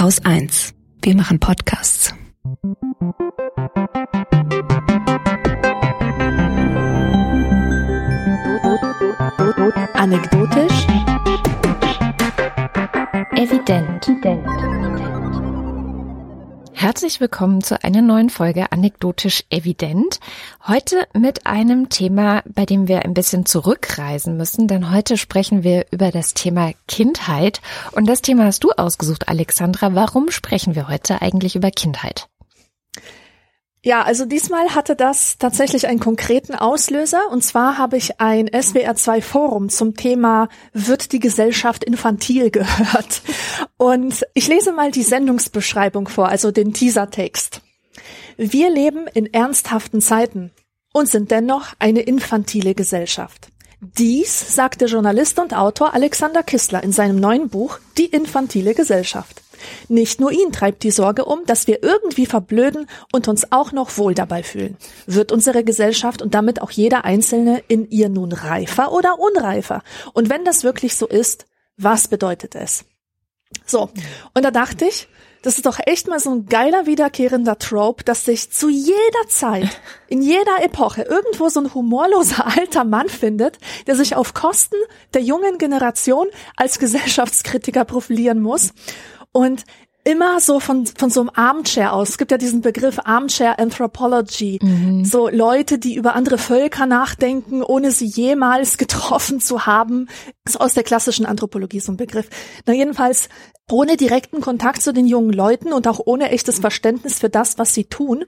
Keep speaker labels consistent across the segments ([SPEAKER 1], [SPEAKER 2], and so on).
[SPEAKER 1] Haus 1. Wir machen Podcasts.
[SPEAKER 2] Anekdotisch. Evident.
[SPEAKER 3] Herzlich willkommen zu einer neuen Folge Anekdotisch Evident. Heute mit einem Thema, bei dem wir ein bisschen zurückreisen müssen, denn heute sprechen wir über das Thema Kindheit. Und das Thema hast du ausgesucht, Alexandra. Warum sprechen wir heute eigentlich über Kindheit?
[SPEAKER 2] Ja, also diesmal hatte das tatsächlich einen konkreten Auslöser. Und zwar habe ich ein SWR2 Forum zum Thema Wird die Gesellschaft infantil gehört? Und ich lese mal die Sendungsbeschreibung vor, also den Teasertext. Wir leben in ernsthaften Zeiten und sind dennoch eine infantile Gesellschaft. Dies sagt der Journalist und Autor Alexander Kistler in seinem neuen Buch Die infantile Gesellschaft. Nicht nur ihn treibt die Sorge um, dass wir irgendwie verblöden und uns auch noch wohl dabei fühlen. Wird unsere Gesellschaft und damit auch jeder Einzelne in ihr nun reifer oder unreifer? Und wenn das wirklich so ist, was bedeutet es? So, und da dachte ich, das ist doch echt mal so ein geiler wiederkehrender Trope, dass sich zu jeder Zeit, in jeder Epoche irgendwo so ein humorloser alter Mann findet, der sich auf Kosten der jungen Generation als Gesellschaftskritiker profilieren muss und immer so von, von so einem Armchair aus. Es gibt ja diesen Begriff Armchair Anthropology. Mhm. So Leute, die über andere Völker nachdenken, ohne sie jemals getroffen zu haben. Das ist aus der klassischen Anthropologie so ein Begriff. Na jedenfalls ohne direkten Kontakt zu den jungen Leuten und auch ohne echtes Verständnis für das, was sie tun.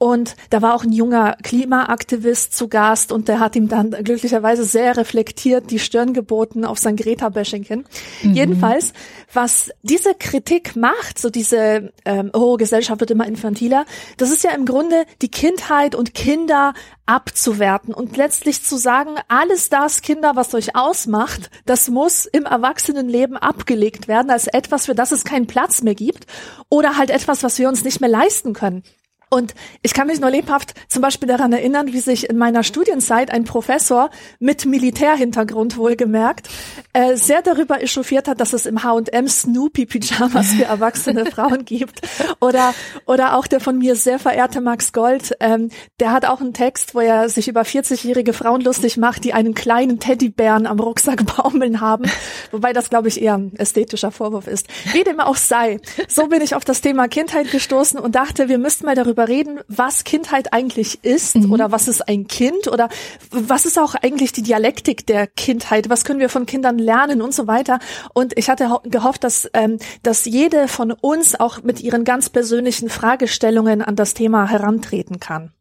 [SPEAKER 2] Und da war auch ein junger Klimaaktivist zu Gast und der hat ihm dann glücklicherweise sehr reflektiert die Stirn geboten auf sein Greta-Bashing hin. Mhm. Jedenfalls, was diese Kritik macht, so diese, ähm, oh, Gesellschaft wird immer infantiler, das ist ja im Grunde die Kindheit und Kinder abzuwerten und letztlich zu sagen, alles das, Kinder, was euch ausmacht, das muss im Erwachsenenleben abgelegt werden als etwas, für das es keinen Platz mehr gibt oder halt etwas, was wir uns nicht mehr leisten können. Und ich kann mich nur lebhaft zum Beispiel daran erinnern, wie sich in meiner Studienzeit ein Professor mit Militärhintergrund wohlgemerkt äh, sehr darüber echauffiert hat, dass es im H&M Snoopy-Pyjamas für erwachsene Frauen gibt. Oder, oder auch der von mir sehr verehrte Max Gold, ähm, der hat auch einen Text, wo er sich über 40-jährige Frauen lustig macht, die einen kleinen Teddybären am Rucksack baumeln haben. Wobei das, glaube ich, eher ein ästhetischer Vorwurf ist. Wie dem auch sei. So bin ich auf das Thema Kindheit gestoßen und dachte, wir müssten mal darüber darüber reden, was Kindheit eigentlich ist mhm. oder was ist ein Kind oder was ist auch eigentlich die Dialektik der Kindheit, was können wir von Kindern lernen und so weiter. Und ich hatte gehofft, dass, ähm, dass jede von uns auch mit ihren ganz persönlichen Fragestellungen an das Thema herantreten kann.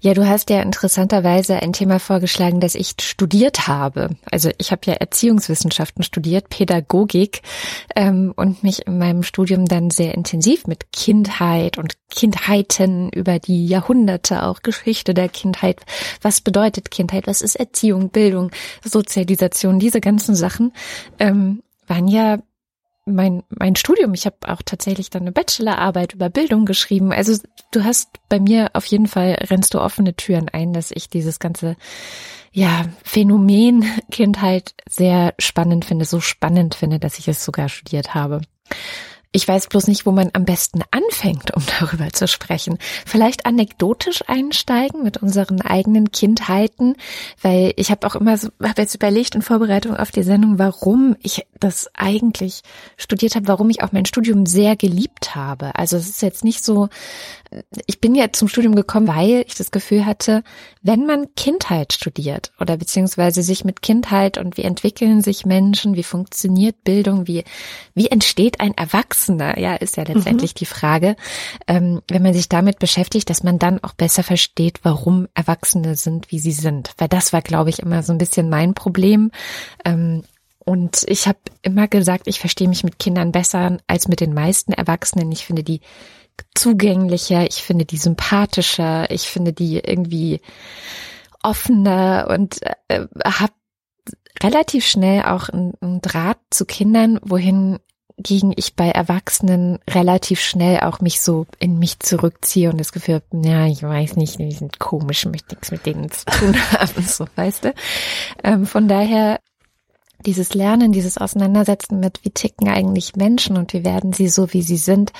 [SPEAKER 3] Ja, du hast ja interessanterweise ein Thema vorgeschlagen, das ich studiert habe. Also ich habe ja Erziehungswissenschaften studiert, Pädagogik ähm, und mich in meinem Studium dann sehr intensiv mit Kindheit und Kindheiten über die Jahrhunderte, auch Geschichte der Kindheit. Was bedeutet Kindheit? Was ist Erziehung, Bildung, Sozialisation? Diese ganzen Sachen ähm, waren ja mein, mein Studium. Ich habe auch tatsächlich dann eine Bachelorarbeit über Bildung geschrieben. Also du hast bei mir auf jeden Fall rennst du offene Türen ein, dass ich dieses ganze ja, Phänomen Kindheit sehr spannend finde, so spannend finde, dass ich es sogar studiert habe. Ich weiß bloß nicht, wo man am besten anfängt, um darüber zu sprechen. Vielleicht anekdotisch einsteigen mit unseren eigenen Kindheiten, weil ich habe auch immer so, habe jetzt überlegt in Vorbereitung auf die Sendung, warum ich das eigentlich studiert habe, warum ich auch mein Studium sehr geliebt habe. Also es ist jetzt nicht so, ich bin ja zum Studium gekommen, weil ich das Gefühl hatte, wenn man Kindheit studiert oder beziehungsweise sich mit Kindheit und wie entwickeln sich Menschen, wie funktioniert Bildung, wie, wie entsteht ein Erwachsener, ja, ist ja letztendlich mhm. die Frage, ähm, wenn man sich damit beschäftigt, dass man dann auch besser versteht, warum Erwachsene sind, wie sie sind. Weil das war, glaube ich, immer so ein bisschen mein Problem. Ähm, und ich habe immer gesagt, ich verstehe mich mit Kindern besser als mit den meisten Erwachsenen. Ich finde die zugänglicher, ich finde die sympathischer, ich finde die irgendwie offener und äh, habe relativ schnell auch einen Draht zu Kindern, wohin gegen ich bei Erwachsenen relativ schnell auch mich so in mich zurückziehe und das Gefühl ja, ich weiß nicht, die sind komisch, möchte nichts mit denen zu tun haben, so weißt du. Ähm, von daher dieses Lernen, dieses Auseinandersetzen mit, wie ticken eigentlich Menschen und wie werden sie so, wie sie sind,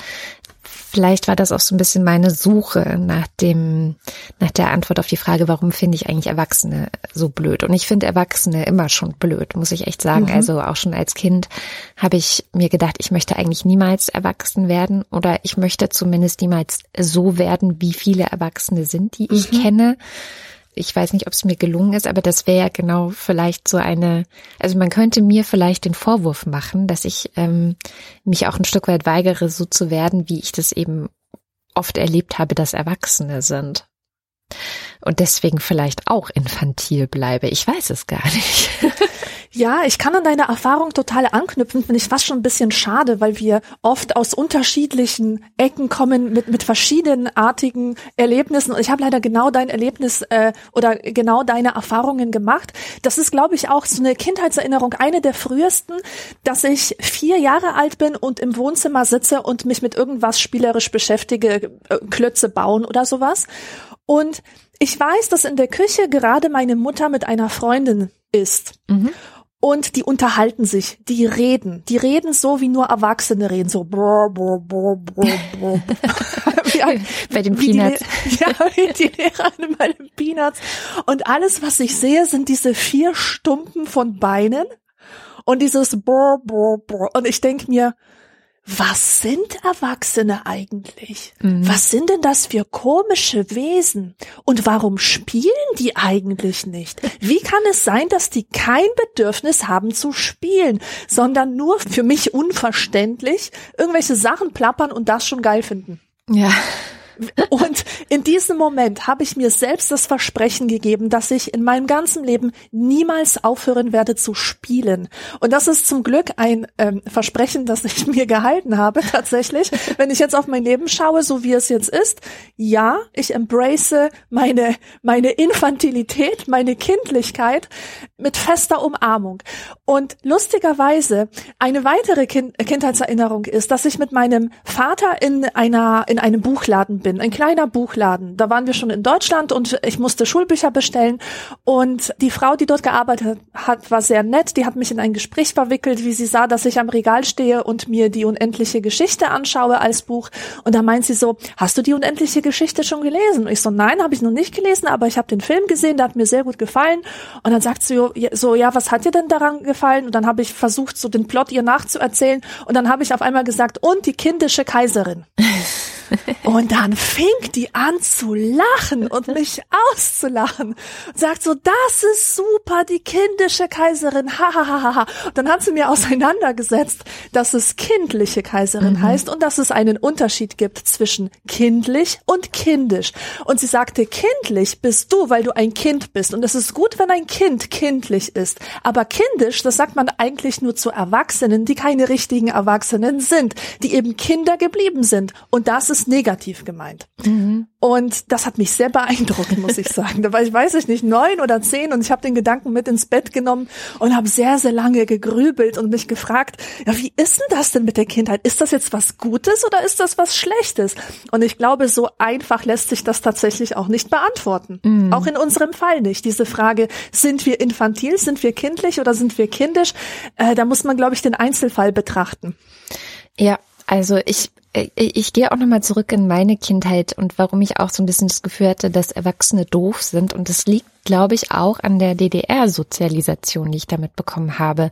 [SPEAKER 3] vielleicht war das auch so ein bisschen meine Suche nach dem, nach der Antwort auf die Frage, warum finde ich eigentlich Erwachsene so blöd? Und ich finde Erwachsene immer schon blöd, muss ich echt sagen. Mhm. Also auch schon als Kind habe ich mir gedacht, ich möchte eigentlich niemals erwachsen werden oder ich möchte zumindest niemals so werden, wie viele Erwachsene sind, die ich mhm. kenne ich weiß nicht, ob es mir gelungen ist, aber das wäre ja genau vielleicht so eine, also man könnte mir vielleicht den Vorwurf machen, dass ich ähm, mich auch ein Stück weit weigere, so zu werden, wie ich das eben oft erlebt habe, dass Erwachsene sind. Und deswegen vielleicht auch infantil bleibe. Ich weiß es gar nicht.
[SPEAKER 2] Ja, ich kann an deine Erfahrung total anknüpfen, finde ich fast schon ein bisschen schade, weil wir oft aus unterschiedlichen Ecken kommen mit, mit verschiedenartigen Erlebnissen. Und ich habe leider genau dein Erlebnis äh, oder genau deine Erfahrungen gemacht. Das ist, glaube ich, auch so eine Kindheitserinnerung, eine der frühesten, dass ich vier Jahre alt bin und im Wohnzimmer sitze und mich mit irgendwas spielerisch beschäftige, äh, Klötze bauen oder sowas. Und ich weiß, dass in der Küche gerade meine Mutter mit einer Freundin ist. Mhm und die unterhalten sich, die reden, die reden so wie nur Erwachsene reden, so brr, brr, brr, brr, brr.
[SPEAKER 3] wie, bei den Peanuts.
[SPEAKER 2] Die, ja, wie die Lehrerin bei den Peanuts. Und alles, was ich sehe, sind diese vier Stumpen von Beinen und dieses brr, brr, brr. Und ich denk mir, was sind Erwachsene eigentlich? Mhm. Was sind denn das für komische Wesen? Und warum spielen die eigentlich nicht? Wie kann es sein, dass die kein Bedürfnis haben zu spielen, sondern nur für mich unverständlich irgendwelche Sachen plappern und das schon geil finden?
[SPEAKER 3] Ja.
[SPEAKER 2] Und in diesem Moment habe ich mir selbst das Versprechen gegeben, dass ich in meinem ganzen Leben niemals aufhören werde zu spielen. Und das ist zum Glück ein ähm, Versprechen, das ich mir gehalten habe, tatsächlich. Wenn ich jetzt auf mein Leben schaue, so wie es jetzt ist, ja, ich embrace meine, meine Infantilität, meine Kindlichkeit mit fester Umarmung. Und lustigerweise, eine weitere kind Kindheitserinnerung ist, dass ich mit meinem Vater in einer, in einem Buchladen bin, ein kleiner Buchladen. Da waren wir schon in Deutschland und ich musste Schulbücher bestellen und die Frau, die dort gearbeitet hat, war sehr nett. Die hat mich in ein Gespräch verwickelt, wie sie sah, dass ich am Regal stehe und mir die unendliche Geschichte anschaue als Buch. Und da meint sie so, hast du die unendliche Geschichte schon gelesen? Und ich so, nein, habe ich noch nicht gelesen, aber ich habe den Film gesehen, der hat mir sehr gut gefallen. Und dann sagt sie so, ja, was hat dir denn daran gefallen? Und dann habe ich versucht, so den Plot ihr nachzuerzählen. Und dann habe ich auf einmal gesagt, und die kindische Kaiserin. Und dann fing die an zu lachen und mich auszulachen und sagt so, das ist super, die kindische Kaiserin, hahaha. Und dann hat sie mir auseinandergesetzt, dass es kindliche Kaiserin mhm. heißt und dass es einen Unterschied gibt zwischen kindlich und kindisch. Und sie sagte, kindlich bist du, weil du ein Kind bist. Und es ist gut, wenn ein Kind kindlich ist. Aber kindisch, das sagt man eigentlich nur zu Erwachsenen, die keine richtigen Erwachsenen sind, die eben Kinder geblieben sind. Und das ist negativ gemeint. Mhm. Und das hat mich sehr beeindruckt, muss ich sagen. Da war ich, weiß ich nicht, neun oder zehn und ich habe den Gedanken mit ins Bett genommen und habe sehr, sehr lange gegrübelt und mich gefragt, ja, wie ist denn das denn mit der Kindheit? Ist das jetzt was Gutes oder ist das was Schlechtes? Und ich glaube, so einfach lässt sich das tatsächlich auch nicht beantworten. Mhm. Auch in unserem Fall nicht. Diese Frage, sind wir infantil, sind wir kindlich oder sind wir kindisch? Äh, da muss man, glaube ich, den Einzelfall betrachten.
[SPEAKER 3] Ja, also ich äh, ich gehe auch nochmal zurück in meine Kindheit und warum ich auch so ein bisschen das Gefühl hatte, dass Erwachsene doof sind. Und das liegt, glaube ich, auch an der DDR-Sozialisation, die ich damit bekommen habe.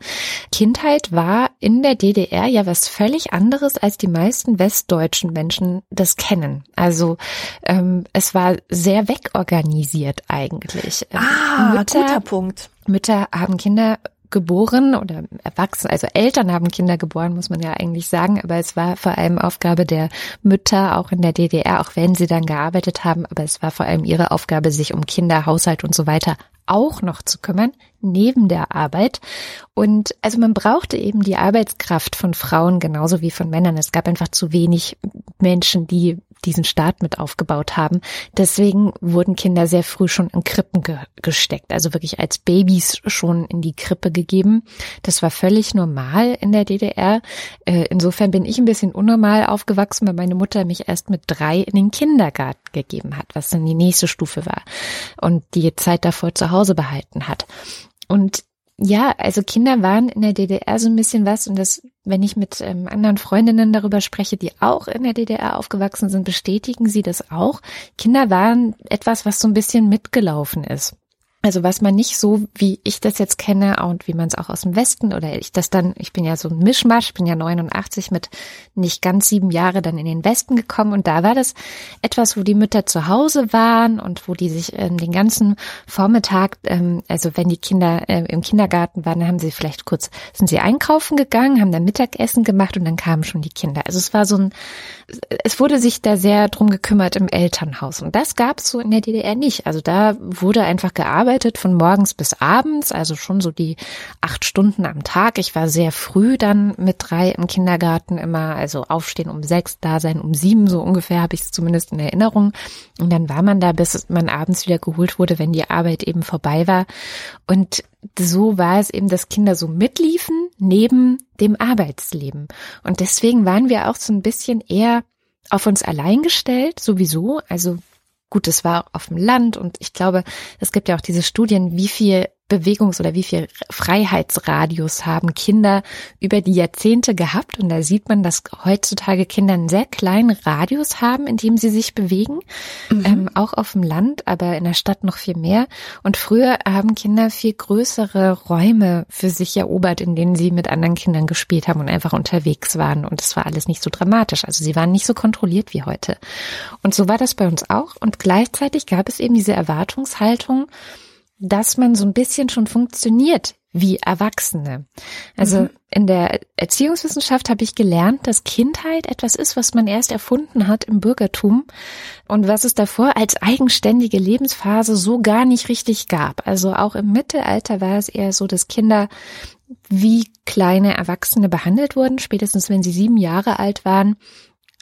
[SPEAKER 3] Kindheit war in der DDR ja was völlig anderes, als die meisten westdeutschen Menschen das kennen. Also ähm, es war sehr wegorganisiert eigentlich.
[SPEAKER 2] Ah, Mütter, guter Punkt.
[SPEAKER 3] Mütter haben Kinder geboren oder erwachsen, also Eltern haben Kinder geboren, muss man ja eigentlich sagen, aber es war vor allem Aufgabe der Mütter, auch in der DDR, auch wenn sie dann gearbeitet haben, aber es war vor allem ihre Aufgabe, sich um Kinder, Haushalt und so weiter auch noch zu kümmern, neben der Arbeit. Und also man brauchte eben die Arbeitskraft von Frauen genauso wie von Männern. Es gab einfach zu wenig Menschen, die diesen Staat mit aufgebaut haben. Deswegen wurden Kinder sehr früh schon in Krippen ge gesteckt, also wirklich als Babys schon in die Krippe gegeben. Das war völlig normal in der DDR. Äh, insofern bin ich ein bisschen unnormal aufgewachsen, weil meine Mutter mich erst mit drei in den Kindergarten gegeben hat, was dann die nächste Stufe war und die Zeit davor zu Hause behalten hat. Und ja, also Kinder waren in der DDR so ein bisschen was und das, wenn ich mit ähm, anderen Freundinnen darüber spreche, die auch in der DDR aufgewachsen sind, bestätigen sie das auch. Kinder waren etwas, was so ein bisschen mitgelaufen ist. Also was man nicht so, wie ich das jetzt kenne und wie man es auch aus dem Westen oder ich das dann, ich bin ja so ein Mischmasch, bin ja 89 mit nicht ganz sieben Jahre dann in den Westen gekommen und da war das etwas, wo die Mütter zu Hause waren und wo die sich ähm, den ganzen Vormittag, ähm, also wenn die Kinder äh, im Kindergarten waren, dann haben sie vielleicht kurz, sind sie einkaufen gegangen, haben dann Mittagessen gemacht und dann kamen schon die Kinder. Also es war so ein, es wurde sich da sehr drum gekümmert im Elternhaus und das gab es so in der DDR nicht. Also da wurde einfach gearbeitet gearbeitet von morgens bis abends, also schon so die acht Stunden am Tag. Ich war sehr früh dann mit drei im Kindergarten immer, also aufstehen um sechs, da sein um sieben, so ungefähr habe ich es zumindest in Erinnerung. Und dann war man da, bis man abends wieder geholt wurde, wenn die Arbeit eben vorbei war. Und so war es eben, dass Kinder so mitliefen neben dem Arbeitsleben. Und deswegen waren wir auch so ein bisschen eher auf uns allein gestellt, sowieso. Also Gut, es war auf dem Land und ich glaube, es gibt ja auch diese Studien, wie viel Bewegungs- oder wie viel Freiheitsradius haben Kinder über die Jahrzehnte gehabt. Und da sieht man, dass heutzutage Kinder einen sehr kleinen Radius haben, in dem sie sich bewegen, mhm. ähm, auch auf dem Land, aber in der Stadt noch viel mehr. Und früher haben Kinder viel größere Räume für sich erobert, in denen sie mit anderen Kindern gespielt haben und einfach unterwegs waren. Und es war alles nicht so dramatisch. Also sie waren nicht so kontrolliert wie heute. Und so war das bei uns auch. Und gleichzeitig gab es eben diese Erwartungshaltung, dass man so ein bisschen schon funktioniert wie Erwachsene. Also mhm. in der Erziehungswissenschaft habe ich gelernt, dass Kindheit etwas ist, was man erst erfunden hat im Bürgertum und was es davor als eigenständige Lebensphase so gar nicht richtig gab. Also auch im Mittelalter war es eher so, dass Kinder wie kleine Erwachsene behandelt wurden, spätestens wenn sie sieben Jahre alt waren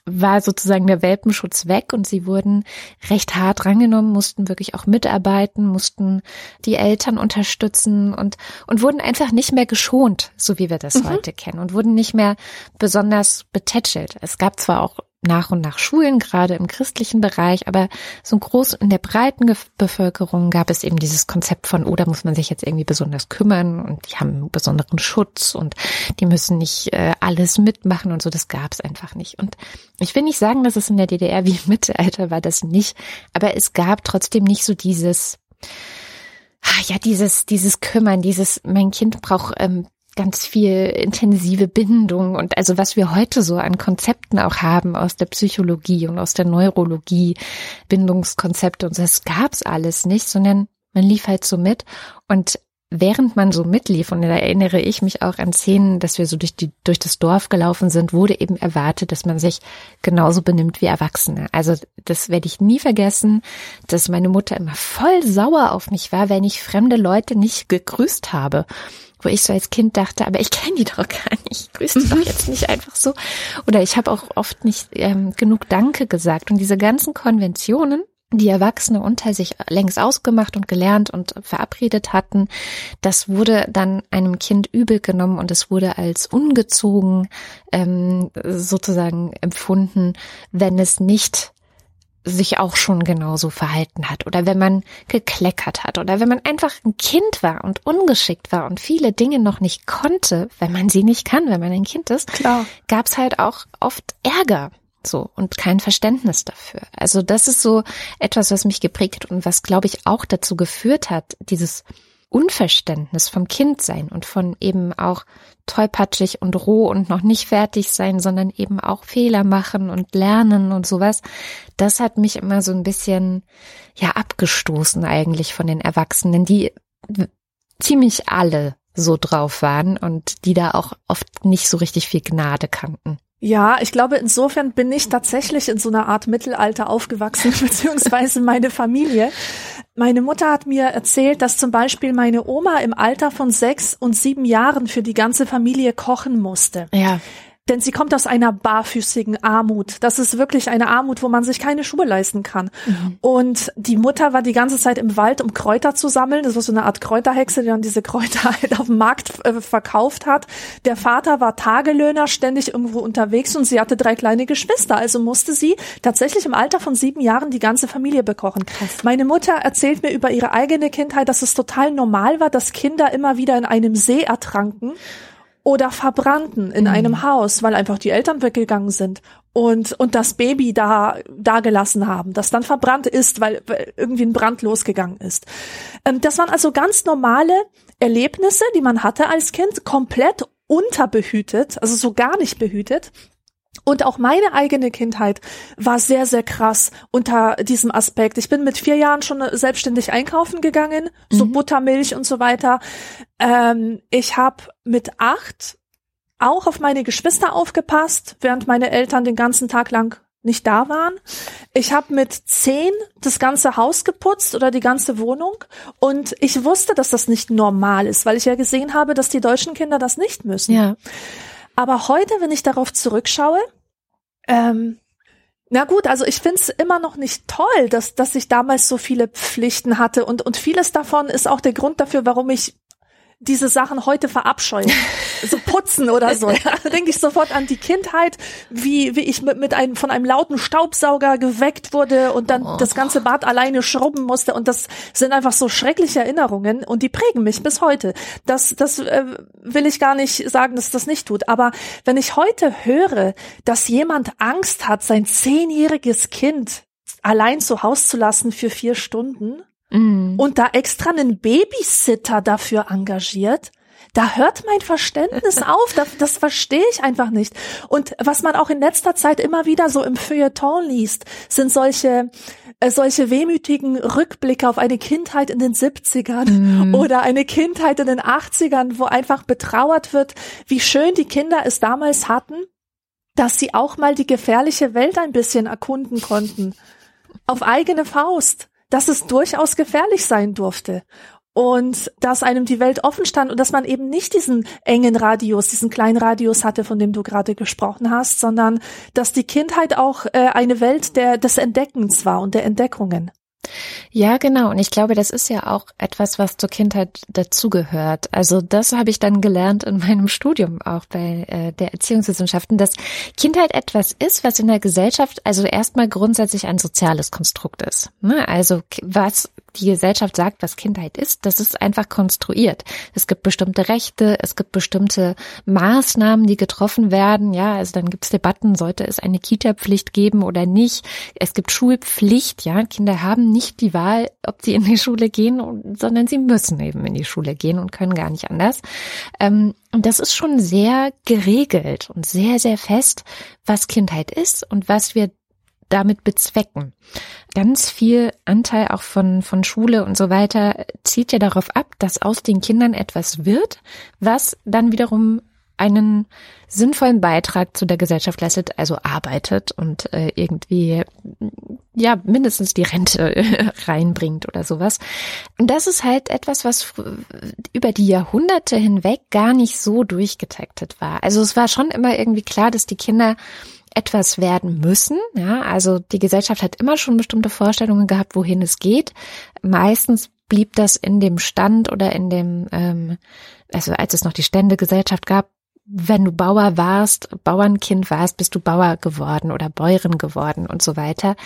[SPEAKER 3] war sozusagen der Welpenschutz weg und sie wurden recht hart rangenommen, mussten wirklich auch mitarbeiten, mussten die Eltern unterstützen und, und wurden einfach nicht mehr geschont, so wie wir das mhm. heute kennen und wurden nicht mehr besonders betätschelt. Es gab zwar auch nach und nach Schulen, gerade im christlichen Bereich, aber so groß in der breiten Bevölkerung gab es eben dieses Konzept von, oh, da muss man sich jetzt irgendwie besonders kümmern und die haben besonderen Schutz und die müssen nicht äh, alles mitmachen und so, das gab es einfach nicht. Und ich will nicht sagen, dass es in der DDR wie im Mittelalter war, das nicht, aber es gab trotzdem nicht so dieses, ah, ja, dieses, dieses Kümmern, dieses, mein Kind braucht ähm, ganz viel intensive Bindung und also was wir heute so an Konzepten auch haben aus der Psychologie und aus der Neurologie, Bindungskonzepte und das gab's alles nicht, sondern man lief halt so mit und während man so mitlief, und da erinnere ich mich auch an Szenen, dass wir so durch, die, durch das Dorf gelaufen sind, wurde eben erwartet, dass man sich genauso benimmt wie Erwachsene. Also das werde ich nie vergessen, dass meine Mutter immer voll sauer auf mich war, wenn ich fremde Leute nicht gegrüßt habe wo ich so als Kind dachte, aber ich kenne die doch gar nicht, ich grüße die doch jetzt nicht einfach so. Oder ich habe auch oft nicht ähm, genug Danke gesagt. Und diese ganzen Konventionen, die Erwachsene unter sich längst ausgemacht und gelernt und verabredet hatten, das wurde dann einem Kind übel genommen und es wurde als ungezogen ähm, sozusagen empfunden, wenn es nicht sich auch schon genauso verhalten hat oder wenn man gekleckert hat oder wenn man einfach ein Kind war und ungeschickt war und viele Dinge noch nicht konnte, wenn man sie nicht kann, wenn man ein Kind ist,
[SPEAKER 2] Klar.
[SPEAKER 3] gab's halt auch oft Ärger so und kein Verständnis dafür. Also das ist so etwas, was mich geprägt und was glaube ich auch dazu geführt hat, dieses Unverständnis vom Kindsein und von eben auch tollpatschig und roh und noch nicht fertig sein, sondern eben auch Fehler machen und lernen und sowas. Das hat mich immer so ein bisschen, ja, abgestoßen eigentlich von den Erwachsenen, die ziemlich alle so drauf waren und die da auch oft nicht so richtig viel Gnade kannten.
[SPEAKER 2] Ja, ich glaube, insofern bin ich tatsächlich in so einer Art Mittelalter aufgewachsen, beziehungsweise meine Familie. Meine Mutter hat mir erzählt, dass zum Beispiel meine Oma im Alter von sechs und sieben Jahren für die ganze Familie kochen musste.
[SPEAKER 3] Ja.
[SPEAKER 2] Denn sie kommt aus einer barfüßigen Armut. Das ist wirklich eine Armut, wo man sich keine Schuhe leisten kann. Mhm. Und die Mutter war die ganze Zeit im Wald, um Kräuter zu sammeln. Das war so eine Art Kräuterhexe, die dann diese Kräuter halt auf dem Markt äh, verkauft hat. Der Vater war Tagelöhner, ständig irgendwo unterwegs und sie hatte drei kleine Geschwister. Also musste sie tatsächlich im Alter von sieben Jahren die ganze Familie bekochen. Krass. Meine Mutter erzählt mir über ihre eigene Kindheit, dass es total normal war, dass Kinder immer wieder in einem See ertranken oder verbrannten in mhm. einem Haus, weil einfach die Eltern weggegangen sind und und das Baby da da gelassen haben, das dann verbrannt ist, weil, weil irgendwie ein Brand losgegangen ist. Ähm, das waren also ganz normale Erlebnisse, die man hatte als Kind, komplett unterbehütet, also so gar nicht behütet. Und auch meine eigene Kindheit war sehr, sehr krass unter diesem Aspekt. Ich bin mit vier Jahren schon selbstständig einkaufen gegangen, so mhm. Buttermilch und so weiter. Ähm, ich habe mit acht auch auf meine Geschwister aufgepasst, während meine Eltern den ganzen Tag lang nicht da waren. Ich habe mit zehn das ganze Haus geputzt oder die ganze Wohnung und ich wusste, dass das nicht normal ist, weil ich ja gesehen habe, dass die deutschen Kinder das nicht müssen.
[SPEAKER 3] Ja.
[SPEAKER 2] Aber heute, wenn ich darauf zurückschaue, ähm, na gut, also ich find's immer noch nicht toll, dass, dass ich damals so viele Pflichten hatte. Und, und vieles davon ist auch der Grund dafür, warum ich diese Sachen heute verabscheuen. so putzen oder so. Ja. Da denke ich sofort an die Kindheit, wie, wie ich mit, mit einem, von einem lauten Staubsauger geweckt wurde und dann oh. das ganze Bad alleine schrubben musste. Und das sind einfach so schreckliche Erinnerungen und die prägen mich bis heute. Das, das äh, will ich gar nicht sagen, dass das nicht tut. Aber wenn ich heute höre, dass jemand Angst hat, sein zehnjähriges Kind allein zu Hause zu lassen für vier Stunden, mm. und da extra einen Babysitter dafür engagiert, da hört mein Verständnis auf, das, das verstehe ich einfach nicht. Und was man auch in letzter Zeit immer wieder so im Feuilleton liest, sind solche äh, solche wehmütigen Rückblicke auf eine Kindheit in den 70ern mm. oder eine Kindheit in den 80ern, wo einfach betrauert wird, wie schön die Kinder es damals hatten, dass sie auch mal die gefährliche Welt ein bisschen erkunden konnten. Auf eigene Faust dass es durchaus gefährlich sein durfte und dass einem die Welt offen stand und dass man eben nicht diesen engen Radius, diesen kleinen Radius hatte, von dem du gerade gesprochen hast, sondern dass die Kindheit auch äh, eine Welt der, des Entdeckens war und der Entdeckungen.
[SPEAKER 3] Ja, genau. Und ich glaube, das ist ja auch etwas, was zur Kindheit dazugehört. Also das habe ich dann gelernt in meinem Studium auch bei äh, der Erziehungswissenschaften, dass Kindheit etwas ist, was in der Gesellschaft also erstmal grundsätzlich ein soziales Konstrukt ist. Ne? Also was die Gesellschaft sagt, was Kindheit ist, das ist einfach konstruiert. Es gibt bestimmte Rechte, es gibt bestimmte Maßnahmen, die getroffen werden. Ja, also dann gibt es Debatten, sollte es eine Kita-Pflicht geben oder nicht. Es gibt Schulpflicht. Ja, Kinder haben nicht die Wahl, ob sie in die Schule gehen, sondern sie müssen eben in die Schule gehen und können gar nicht anders. Ähm, und das ist schon sehr geregelt und sehr, sehr fest, was Kindheit ist und was wir damit bezwecken. Ganz viel Anteil auch von, von Schule und so weiter zieht ja darauf ab, dass aus den Kindern etwas wird, was dann wiederum einen sinnvollen Beitrag zu der Gesellschaft leistet, also arbeitet und äh, irgendwie ja mindestens die Rente reinbringt oder sowas. Und das ist halt etwas, was über die Jahrhunderte hinweg gar nicht so durchgetaktet war. Also es war schon immer irgendwie klar, dass die Kinder etwas werden müssen. Ja, also die Gesellschaft hat immer schon bestimmte Vorstellungen gehabt, wohin es geht. Meistens blieb das in dem Stand oder in dem, ähm, also als es noch die Ständegesellschaft gab, wenn du Bauer warst, Bauernkind warst, bist du Bauer geworden oder Bäuerin geworden und so weiter.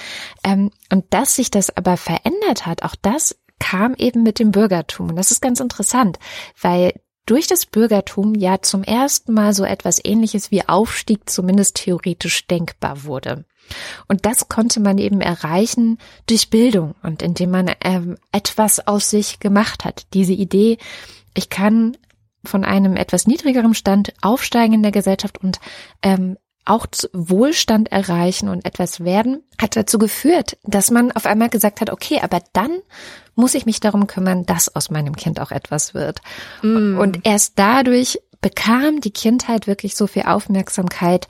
[SPEAKER 3] Ähm, und dass sich das aber verändert hat, auch das kam eben mit dem Bürgertum. Und das ist ganz interessant, weil durch das Bürgertum ja zum ersten Mal so etwas ähnliches wie Aufstieg zumindest theoretisch denkbar wurde. Und das konnte man eben erreichen durch Bildung und indem man ähm, etwas aus sich gemacht hat. Diese Idee, ich kann von einem etwas niedrigeren Stand aufsteigen in der Gesellschaft und ähm, auch Wohlstand erreichen und etwas werden, hat dazu geführt, dass man auf einmal gesagt hat, okay, aber dann muss ich mich darum kümmern, dass aus meinem Kind auch etwas wird. Mm. Und erst dadurch bekam die Kindheit wirklich so viel Aufmerksamkeit,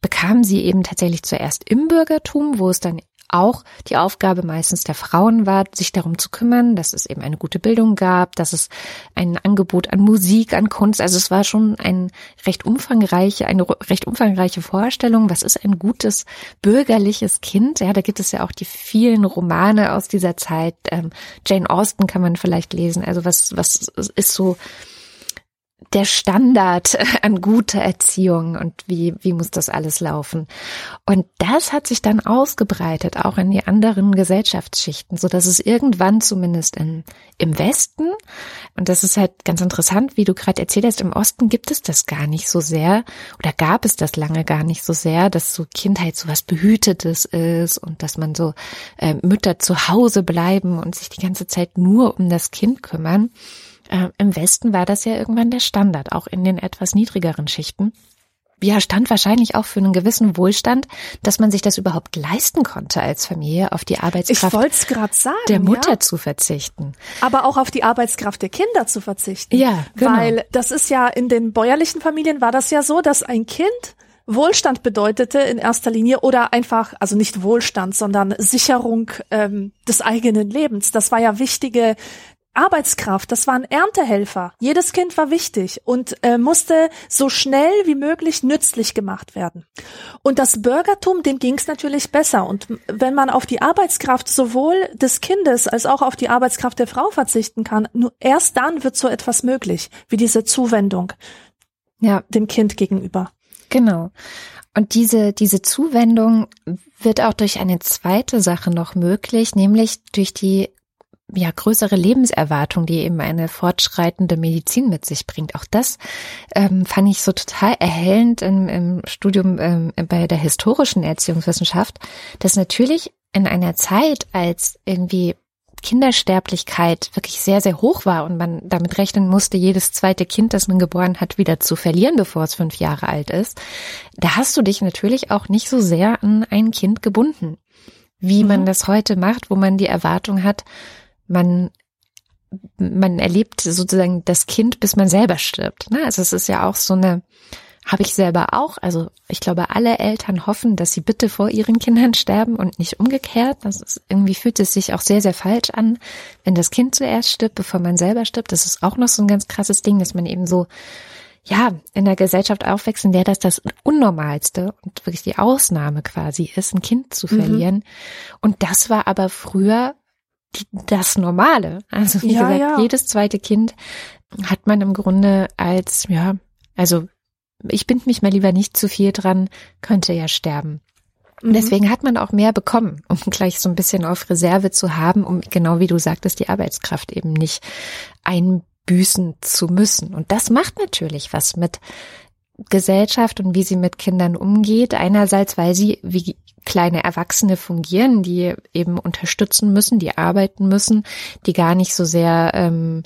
[SPEAKER 3] bekam sie eben tatsächlich zuerst im Bürgertum, wo es dann auch die Aufgabe meistens der Frauen war, sich darum zu kümmern, dass es eben eine gute Bildung gab, dass es ein Angebot an Musik, an Kunst, also es war schon ein recht umfangreiche, eine recht umfangreiche Vorstellung, was ist ein gutes bürgerliches Kind? Ja, da gibt es ja auch die vielen Romane aus dieser Zeit. Ähm, Jane Austen kann man vielleicht lesen. Also was, was ist so der Standard an guter Erziehung und wie, wie muss das alles laufen. Und das hat sich dann ausgebreitet, auch in die anderen Gesellschaftsschichten, so dass es irgendwann zumindest in, im Westen, und das ist halt ganz interessant, wie du gerade erzählt hast, im Osten gibt es das gar nicht so sehr oder gab es das lange gar nicht so sehr, dass so Kindheit so was Behütetes ist und dass man so äh, Mütter zu Hause bleiben und sich die ganze Zeit nur um das Kind kümmern. Äh, Im Westen war das ja irgendwann der Standard, auch in den etwas niedrigeren Schichten. Ja, stand wahrscheinlich auch für einen gewissen Wohlstand, dass man sich das überhaupt leisten konnte als Familie, auf die Arbeitskraft
[SPEAKER 2] sagen,
[SPEAKER 3] der Mutter
[SPEAKER 2] ja?
[SPEAKER 3] zu verzichten.
[SPEAKER 2] Aber auch auf die Arbeitskraft der Kinder zu verzichten.
[SPEAKER 3] Ja, genau.
[SPEAKER 2] Weil das ist ja in den bäuerlichen Familien war das ja so, dass ein Kind Wohlstand bedeutete in erster Linie oder einfach, also nicht Wohlstand, sondern Sicherung ähm, des eigenen Lebens. Das war ja wichtige Arbeitskraft, das waren Erntehelfer. Jedes Kind war wichtig und äh, musste so schnell wie möglich nützlich gemacht werden. Und das Bürgertum, dem ging es natürlich besser. Und wenn man auf die Arbeitskraft sowohl des Kindes als auch auf die Arbeitskraft der Frau verzichten kann, nur erst dann wird so etwas möglich, wie diese Zuwendung ja. dem Kind gegenüber.
[SPEAKER 3] Genau. Und diese, diese Zuwendung wird auch durch eine zweite Sache noch möglich, nämlich durch die ja, größere Lebenserwartung, die eben eine fortschreitende Medizin mit sich bringt. Auch das ähm, fand ich so total erhellend im, im Studium ähm, bei der historischen Erziehungswissenschaft, dass natürlich in einer Zeit, als irgendwie Kindersterblichkeit wirklich sehr, sehr hoch war und man damit rechnen musste, jedes zweite Kind, das man geboren hat, wieder zu verlieren, bevor es fünf Jahre alt ist, da hast du dich natürlich auch nicht so sehr an ein Kind gebunden, wie mhm. man das heute macht, wo man die Erwartung hat, man man erlebt sozusagen das Kind, bis man selber stirbt. Ne? Also es ist ja auch so eine, habe ich selber auch. Also ich glaube, alle Eltern hoffen, dass sie bitte vor ihren Kindern sterben und nicht umgekehrt. Das ist, irgendwie fühlt es sich auch sehr, sehr falsch an, wenn das Kind zuerst stirbt, bevor man selber stirbt. Das ist auch noch so ein ganz krasses Ding, dass man eben so, ja, in der Gesellschaft aufwächst, in der das das Unnormalste und wirklich die Ausnahme quasi ist, ein Kind zu mhm. verlieren. Mhm. Und das war aber früher das Normale. Also wie ja, gesagt, ja. jedes zweite Kind hat man im Grunde als, ja, also ich bind mich mal lieber nicht zu viel dran, könnte ja sterben. Und mhm. deswegen hat man auch mehr bekommen, um gleich so ein bisschen auf Reserve zu haben, um genau wie du sagtest, die Arbeitskraft eben nicht einbüßen zu müssen. Und das macht natürlich was mit Gesellschaft und wie sie mit Kindern umgeht. Einerseits, weil sie wie kleine Erwachsene fungieren, die eben unterstützen müssen, die arbeiten müssen, die gar nicht so sehr, ähm,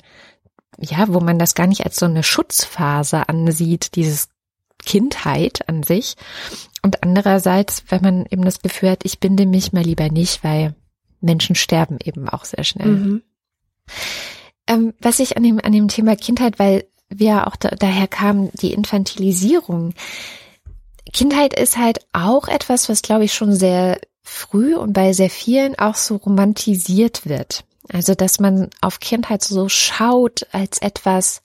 [SPEAKER 3] ja, wo man das gar nicht als so eine Schutzphase ansieht, dieses Kindheit an sich. Und andererseits, wenn man eben das Gefühl hat, ich binde mich mal lieber nicht, weil Menschen sterben eben auch sehr schnell. Mhm. Ähm, was ich an dem, an dem Thema Kindheit, weil wir auch da, daher kamen, die Infantilisierung. Kindheit ist halt auch etwas, was glaube ich schon sehr früh und bei sehr vielen auch so romantisiert wird. Also, dass man auf Kindheit so schaut als etwas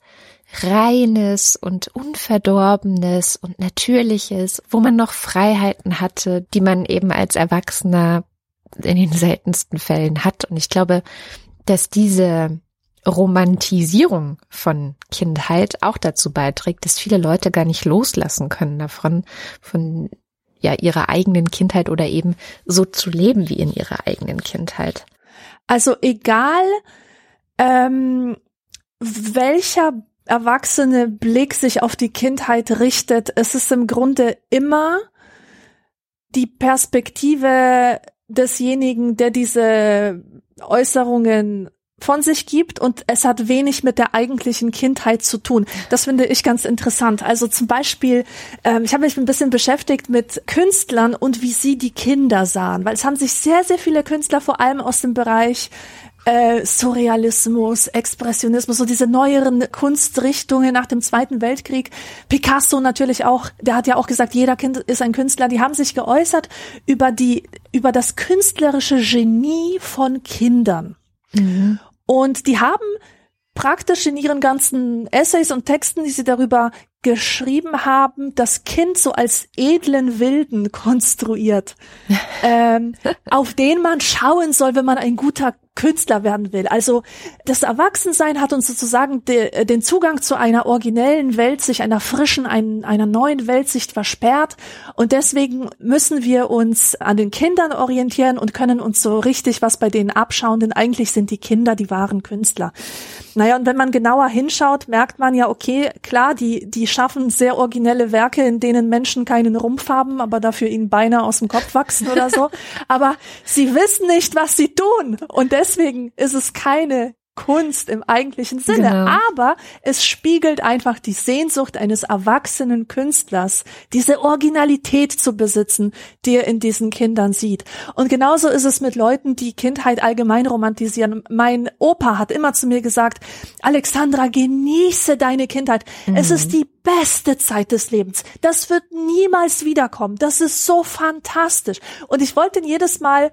[SPEAKER 3] Reines und Unverdorbenes und Natürliches, wo man noch Freiheiten hatte, die man eben als Erwachsener in den seltensten Fällen hat. Und ich glaube, dass diese Romantisierung von Kindheit auch dazu beiträgt, dass viele Leute gar nicht loslassen können davon, von ja ihrer eigenen Kindheit oder eben so zu leben wie in ihrer eigenen Kindheit.
[SPEAKER 2] Also egal, ähm, welcher erwachsene Blick sich auf die Kindheit richtet, es ist im Grunde immer die Perspektive desjenigen, der diese Äußerungen von sich gibt und es hat wenig mit der eigentlichen Kindheit zu tun. Das finde ich ganz interessant. Also zum Beispiel, ähm, ich habe mich ein bisschen beschäftigt mit Künstlern und wie sie die Kinder sahen, weil es haben sich sehr, sehr viele Künstler vor allem aus dem Bereich äh, Surrealismus, Expressionismus, so diese neueren Kunstrichtungen nach dem Zweiten Weltkrieg. Picasso natürlich auch, der hat ja auch gesagt, jeder Kind ist ein Künstler. Die haben sich geäußert über die, über das künstlerische Genie von Kindern. Und die haben praktisch in ihren ganzen Essays und Texten, die sie darüber geschrieben haben, das Kind so als edlen Wilden konstruiert, ähm, auf den man schauen soll, wenn man ein guter Künstler werden will. Also das Erwachsensein hat uns sozusagen de, den Zugang zu einer originellen Weltsicht, einer frischen, ein, einer neuen Weltsicht versperrt. Und deswegen müssen wir uns an den Kindern orientieren und können uns so richtig was bei denen abschauen, denn eigentlich sind die Kinder die wahren Künstler. Naja, und wenn man genauer hinschaut, merkt man ja, okay, klar, die, die schaffen sehr originelle Werke, in denen Menschen keinen Rumpf haben, aber dafür ihnen Beine aus dem Kopf wachsen oder so. aber sie wissen nicht, was sie tun. Und deswegen ist es keine Kunst im eigentlichen Sinne, genau. aber es spiegelt einfach die Sehnsucht eines erwachsenen Künstlers, diese Originalität zu besitzen, die er in diesen Kindern sieht. Und genauso ist es mit Leuten, die Kindheit allgemein romantisieren. Mein Opa hat immer zu mir gesagt, Alexandra, genieße deine Kindheit. Mhm. Es ist die beste Zeit des Lebens. Das wird niemals wiederkommen. Das ist so fantastisch. Und ich wollte ihn jedes Mal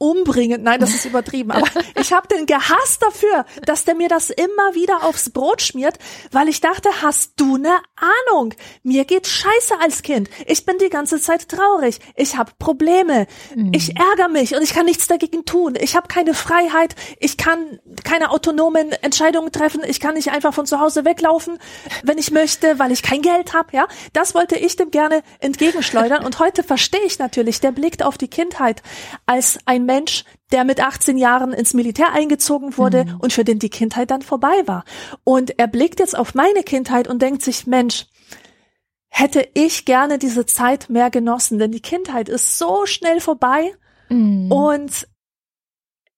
[SPEAKER 2] umbringen. Nein, das ist übertrieben. Aber ich habe den gehasst dafür, dass der mir das immer wieder aufs Brot schmiert, weil ich dachte, hast du ne Ahnung? Mir geht scheiße als Kind. Ich bin die ganze Zeit traurig. Ich habe Probleme. Mhm. Ich ärgere mich und ich kann nichts dagegen tun. Ich habe keine Freiheit. Ich kann keine autonomen Entscheidungen treffen. Ich kann nicht einfach von zu Hause weglaufen, wenn ich möchte, weil ich kein Geld habe. Ja, das wollte ich dem gerne entgegenschleudern. Und heute verstehe ich natürlich, der blickt auf die Kindheit als ein Mensch, der mit 18 Jahren ins Militär eingezogen wurde mhm. und für den die Kindheit dann vorbei war. Und er blickt jetzt auf meine Kindheit und denkt sich, Mensch, hätte ich gerne diese Zeit mehr genossen, denn die Kindheit ist so schnell vorbei mhm. und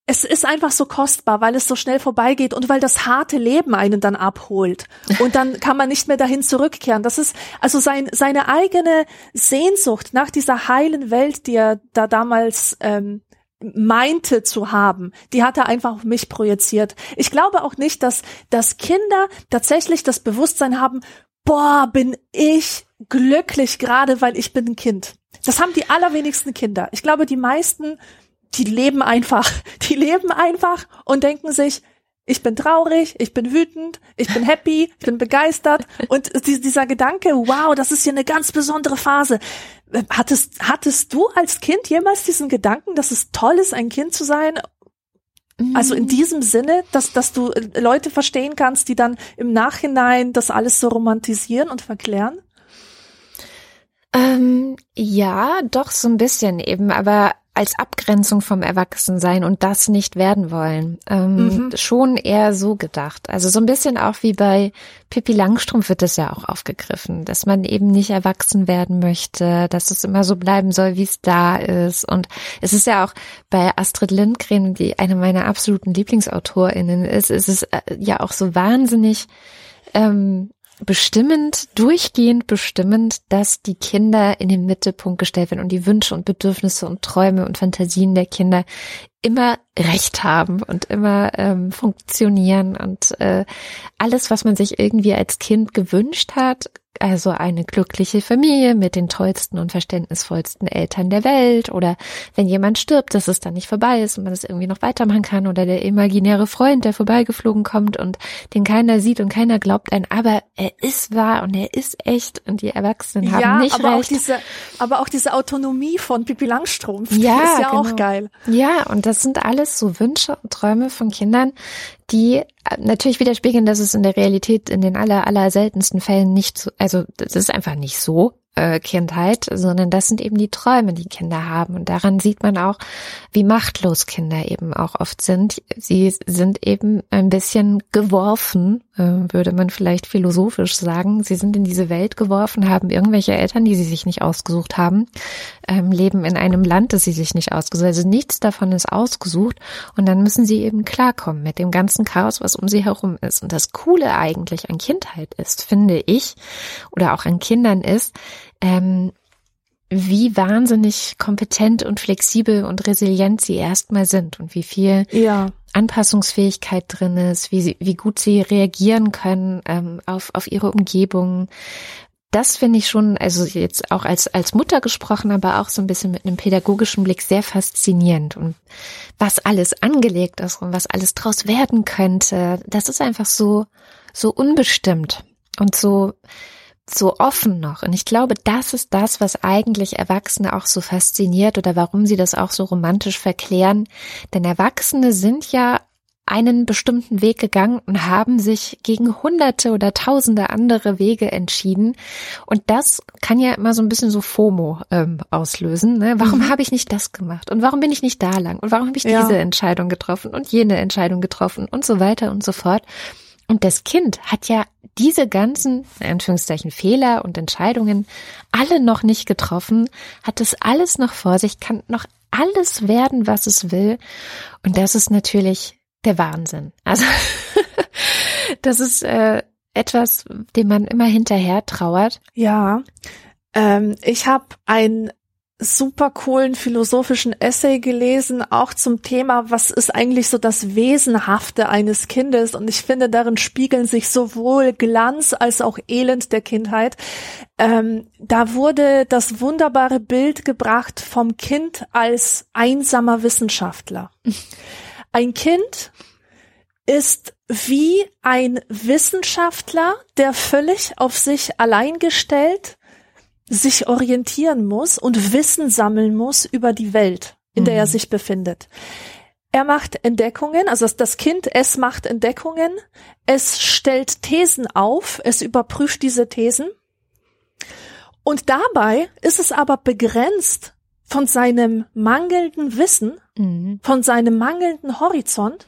[SPEAKER 2] es ist einfach so kostbar, weil es so schnell vorbeigeht und weil das harte Leben einen dann abholt. Und dann kann man nicht mehr dahin zurückkehren. Das ist also sein, seine eigene Sehnsucht nach dieser heilen Welt, die er da damals ähm, meinte zu haben, die hat er einfach auf mich projiziert. Ich glaube auch nicht, dass, dass Kinder tatsächlich das Bewusstsein haben, boah, bin ich glücklich gerade, weil ich bin ein Kind. Das haben die allerwenigsten Kinder. Ich glaube, die meisten, die leben einfach, die leben einfach und denken sich, ich bin traurig, ich bin wütend, ich bin happy, ich bin begeistert und dieser Gedanke, wow, das ist hier eine ganz besondere Phase. Hattest, hattest du als Kind jemals diesen Gedanken, dass es toll ist, ein Kind zu sein? Also in diesem Sinne, dass, dass du äh, Leute verstehen kannst, die dann im Nachhinein das alles so romantisieren und verklären?
[SPEAKER 3] Ähm, ja, doch so ein bisschen eben, aber als Abgrenzung vom Erwachsensein und das nicht werden wollen. Ähm, mhm. Schon eher so gedacht. Also so ein bisschen auch wie bei Pippi Langstrumpf wird das ja auch aufgegriffen, dass man eben nicht erwachsen werden möchte, dass es immer so bleiben soll, wie es da ist. Und es ist ja auch bei Astrid Lindgren, die eine meiner absoluten Lieblingsautorinnen ist, ist es äh, ja auch so wahnsinnig ähm, bestimmend, durchgehend bestimmend, dass die Kinder in den Mittelpunkt gestellt werden und die Wünsche und Bedürfnisse und Träume und Fantasien der Kinder immer Recht haben und immer ähm, funktionieren und äh, alles, was man sich irgendwie als Kind gewünscht hat, also eine glückliche Familie mit den tollsten und verständnisvollsten Eltern der Welt oder wenn jemand stirbt, dass es dann nicht vorbei ist und man es irgendwie noch weitermachen kann oder der imaginäre Freund, der vorbeigeflogen kommt und den keiner sieht und keiner glaubt ein, aber er ist wahr und er ist echt und die Erwachsenen ja, haben nicht
[SPEAKER 2] aber
[SPEAKER 3] recht.
[SPEAKER 2] Auch diese, aber auch diese Autonomie von Pippi Langstrumpf, ja, ist ja genau. auch geil.
[SPEAKER 3] Ja, und das sind alles so Wünsche und Träume von Kindern, die äh, natürlich widerspiegeln, dass es in der Realität in den aller, aller seltensten Fällen nicht so, also das ist einfach nicht so äh, Kindheit, sondern das sind eben die Träume, die Kinder haben. Und daran sieht man auch, wie machtlos Kinder eben auch oft sind. Sie sind eben ein bisschen geworfen, würde man vielleicht philosophisch sagen. Sie sind in diese Welt geworfen, haben irgendwelche Eltern, die sie sich nicht ausgesucht haben, ähm, leben in einem Land, das sie sich nicht ausgesucht haben. Also nichts davon ist ausgesucht. Und dann müssen sie eben klarkommen mit dem ganzen Chaos, was um sie herum ist. Und das Coole eigentlich an Kindheit ist, finde ich, oder auch an Kindern ist, ähm, wie wahnsinnig kompetent und flexibel und resilient sie erstmal sind und wie viel ja. Anpassungsfähigkeit drin ist, wie, sie, wie gut sie reagieren können ähm, auf, auf ihre Umgebung. Das finde ich schon, also jetzt auch als, als Mutter gesprochen, aber auch so ein bisschen mit einem pädagogischen Blick sehr faszinierend. Und was alles angelegt ist und was alles draus werden könnte, das ist einfach so, so unbestimmt und so, so offen noch. Und ich glaube, das ist das, was eigentlich Erwachsene auch so fasziniert oder warum sie das auch so romantisch verklären. Denn Erwachsene sind ja einen bestimmten Weg gegangen und haben sich gegen hunderte oder tausende andere Wege entschieden. Und das kann ja immer so ein bisschen so FOMO ähm, auslösen. Ne? Warum mhm. habe ich nicht das gemacht? Und warum bin ich nicht da lang? Und warum habe ich ja. diese Entscheidung getroffen und jene Entscheidung getroffen und so weiter und so fort? Und das Kind hat ja diese ganzen, in Anführungszeichen, Fehler und Entscheidungen alle noch nicht getroffen, hat es alles noch vor sich, kann noch alles werden, was es will. Und das ist natürlich der Wahnsinn. Also das ist äh, etwas, dem man immer hinterher trauert.
[SPEAKER 2] Ja, ähm, ich habe ein super coolen philosophischen Essay gelesen, auch zum Thema, was ist eigentlich so das Wesenhafte eines Kindes? Und ich finde, darin spiegeln sich sowohl Glanz als auch Elend der Kindheit. Ähm, da wurde das wunderbare Bild gebracht vom Kind als einsamer Wissenschaftler. Ein Kind ist wie ein Wissenschaftler, der völlig auf sich allein gestellt sich orientieren muss und Wissen sammeln muss über die Welt, in der er mhm. sich befindet. Er macht Entdeckungen, also das Kind, es macht Entdeckungen, es stellt Thesen auf, es überprüft diese Thesen. Und dabei ist es aber begrenzt von seinem mangelnden Wissen, mhm. von seinem mangelnden Horizont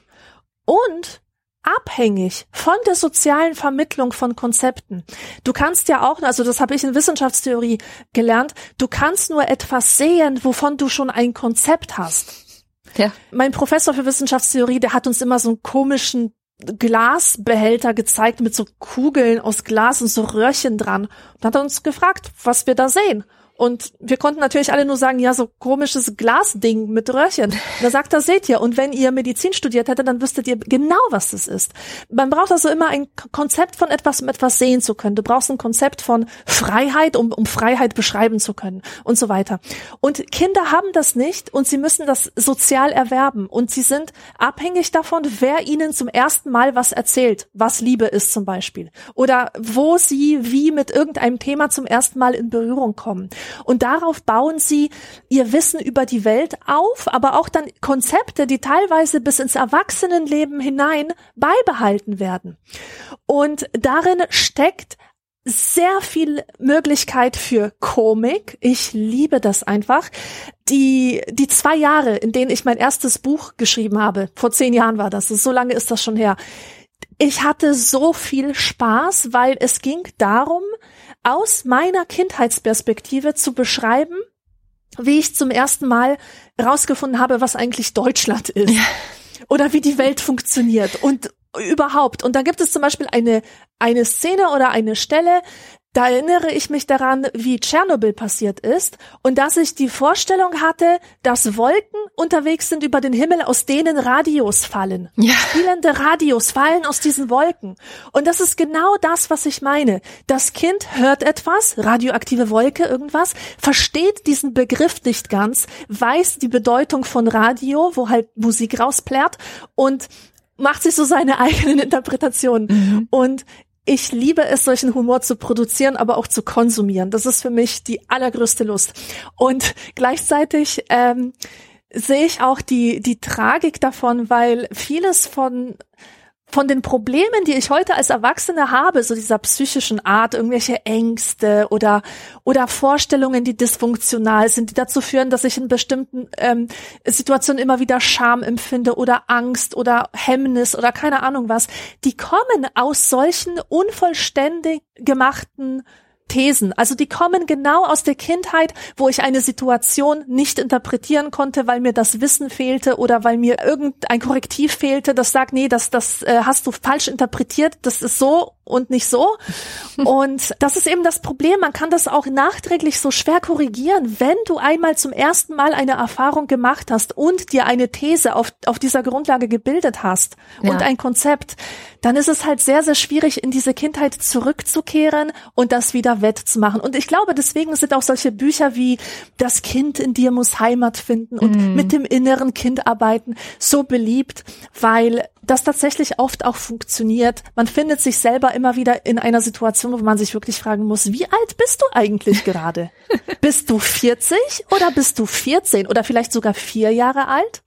[SPEAKER 2] und abhängig von der sozialen Vermittlung von Konzepten. Du kannst ja auch, also das habe ich in Wissenschaftstheorie gelernt, du kannst nur etwas sehen, wovon du schon ein Konzept hast. Ja. Mein Professor für Wissenschaftstheorie, der hat uns immer so einen komischen Glasbehälter gezeigt mit so Kugeln aus Glas und so Röhrchen dran und hat uns gefragt, was wir da sehen. Und wir konnten natürlich alle nur sagen, ja, so komisches Glasding mit Röhrchen. Da sagt er, seht ihr, und wenn ihr Medizin studiert hättet, dann wüsstet ihr genau, was das ist. Man braucht also immer ein Konzept von etwas, um etwas sehen zu können. Du brauchst ein Konzept von Freiheit, um, um Freiheit beschreiben zu können und so weiter. Und Kinder haben das nicht und sie müssen das sozial erwerben und sie sind abhängig davon, wer ihnen zum ersten Mal was erzählt, was Liebe ist zum Beispiel. Oder wo sie wie mit irgendeinem Thema zum ersten Mal in Berührung kommen. Und darauf bauen sie ihr Wissen über die Welt auf, aber auch dann Konzepte, die teilweise bis ins Erwachsenenleben hinein beibehalten werden. Und darin steckt sehr viel Möglichkeit für Komik. Ich liebe das einfach. Die, die zwei Jahre, in denen ich mein erstes Buch geschrieben habe, vor zehn Jahren war das, so lange ist das schon her. Ich hatte so viel Spaß, weil es ging darum, aus meiner Kindheitsperspektive zu beschreiben, wie ich zum ersten Mal rausgefunden habe, was eigentlich Deutschland ist. Ja. Oder wie die Welt funktioniert und überhaupt. Und da gibt es zum Beispiel eine, eine Szene oder eine Stelle, da erinnere ich mich daran, wie Tschernobyl passiert ist und dass ich die Vorstellung hatte, dass Wolken unterwegs sind über den Himmel, aus denen Radios fallen. Ja. Spielende Radios fallen aus diesen Wolken. Und das ist genau das, was ich meine. Das Kind hört etwas, radioaktive Wolke, irgendwas, versteht diesen Begriff nicht ganz, weiß die Bedeutung von Radio, wo halt Musik rausplärt und macht sich so seine eigenen Interpretationen. Mhm. Und ich liebe es, solchen Humor zu produzieren, aber auch zu konsumieren. Das ist für mich die allergrößte Lust. Und gleichzeitig ähm, sehe ich auch die, die Tragik davon, weil vieles von von den Problemen, die ich heute als Erwachsene habe, so dieser psychischen Art, irgendwelche Ängste oder oder Vorstellungen, die dysfunktional sind, die dazu führen, dass ich in bestimmten ähm, Situationen immer wieder Scham empfinde oder Angst oder Hemmnis oder keine Ahnung was, die kommen aus solchen unvollständig gemachten Thesen. Also die kommen genau aus der Kindheit, wo ich eine Situation nicht interpretieren konnte, weil mir das Wissen fehlte oder weil mir irgendein Korrektiv fehlte, das sagt, nee, das, das äh, hast du falsch interpretiert, das ist so und nicht so. Und das ist eben das Problem. Man kann das auch nachträglich so schwer korrigieren. Wenn du einmal zum ersten Mal eine Erfahrung gemacht hast und dir eine These auf, auf dieser Grundlage gebildet hast ja. und ein Konzept, dann ist es halt sehr, sehr schwierig, in diese Kindheit zurückzukehren und das wieder wettzumachen. Und ich glaube, deswegen sind auch solche Bücher wie Das Kind in dir muss Heimat finden und mm. mit dem inneren Kind arbeiten so beliebt, weil das tatsächlich oft auch funktioniert. Man findet sich selber immer wieder in einer Situation, wo man sich wirklich fragen muss, wie alt bist du eigentlich gerade? bist du 40 oder bist du 14 oder vielleicht sogar vier Jahre alt?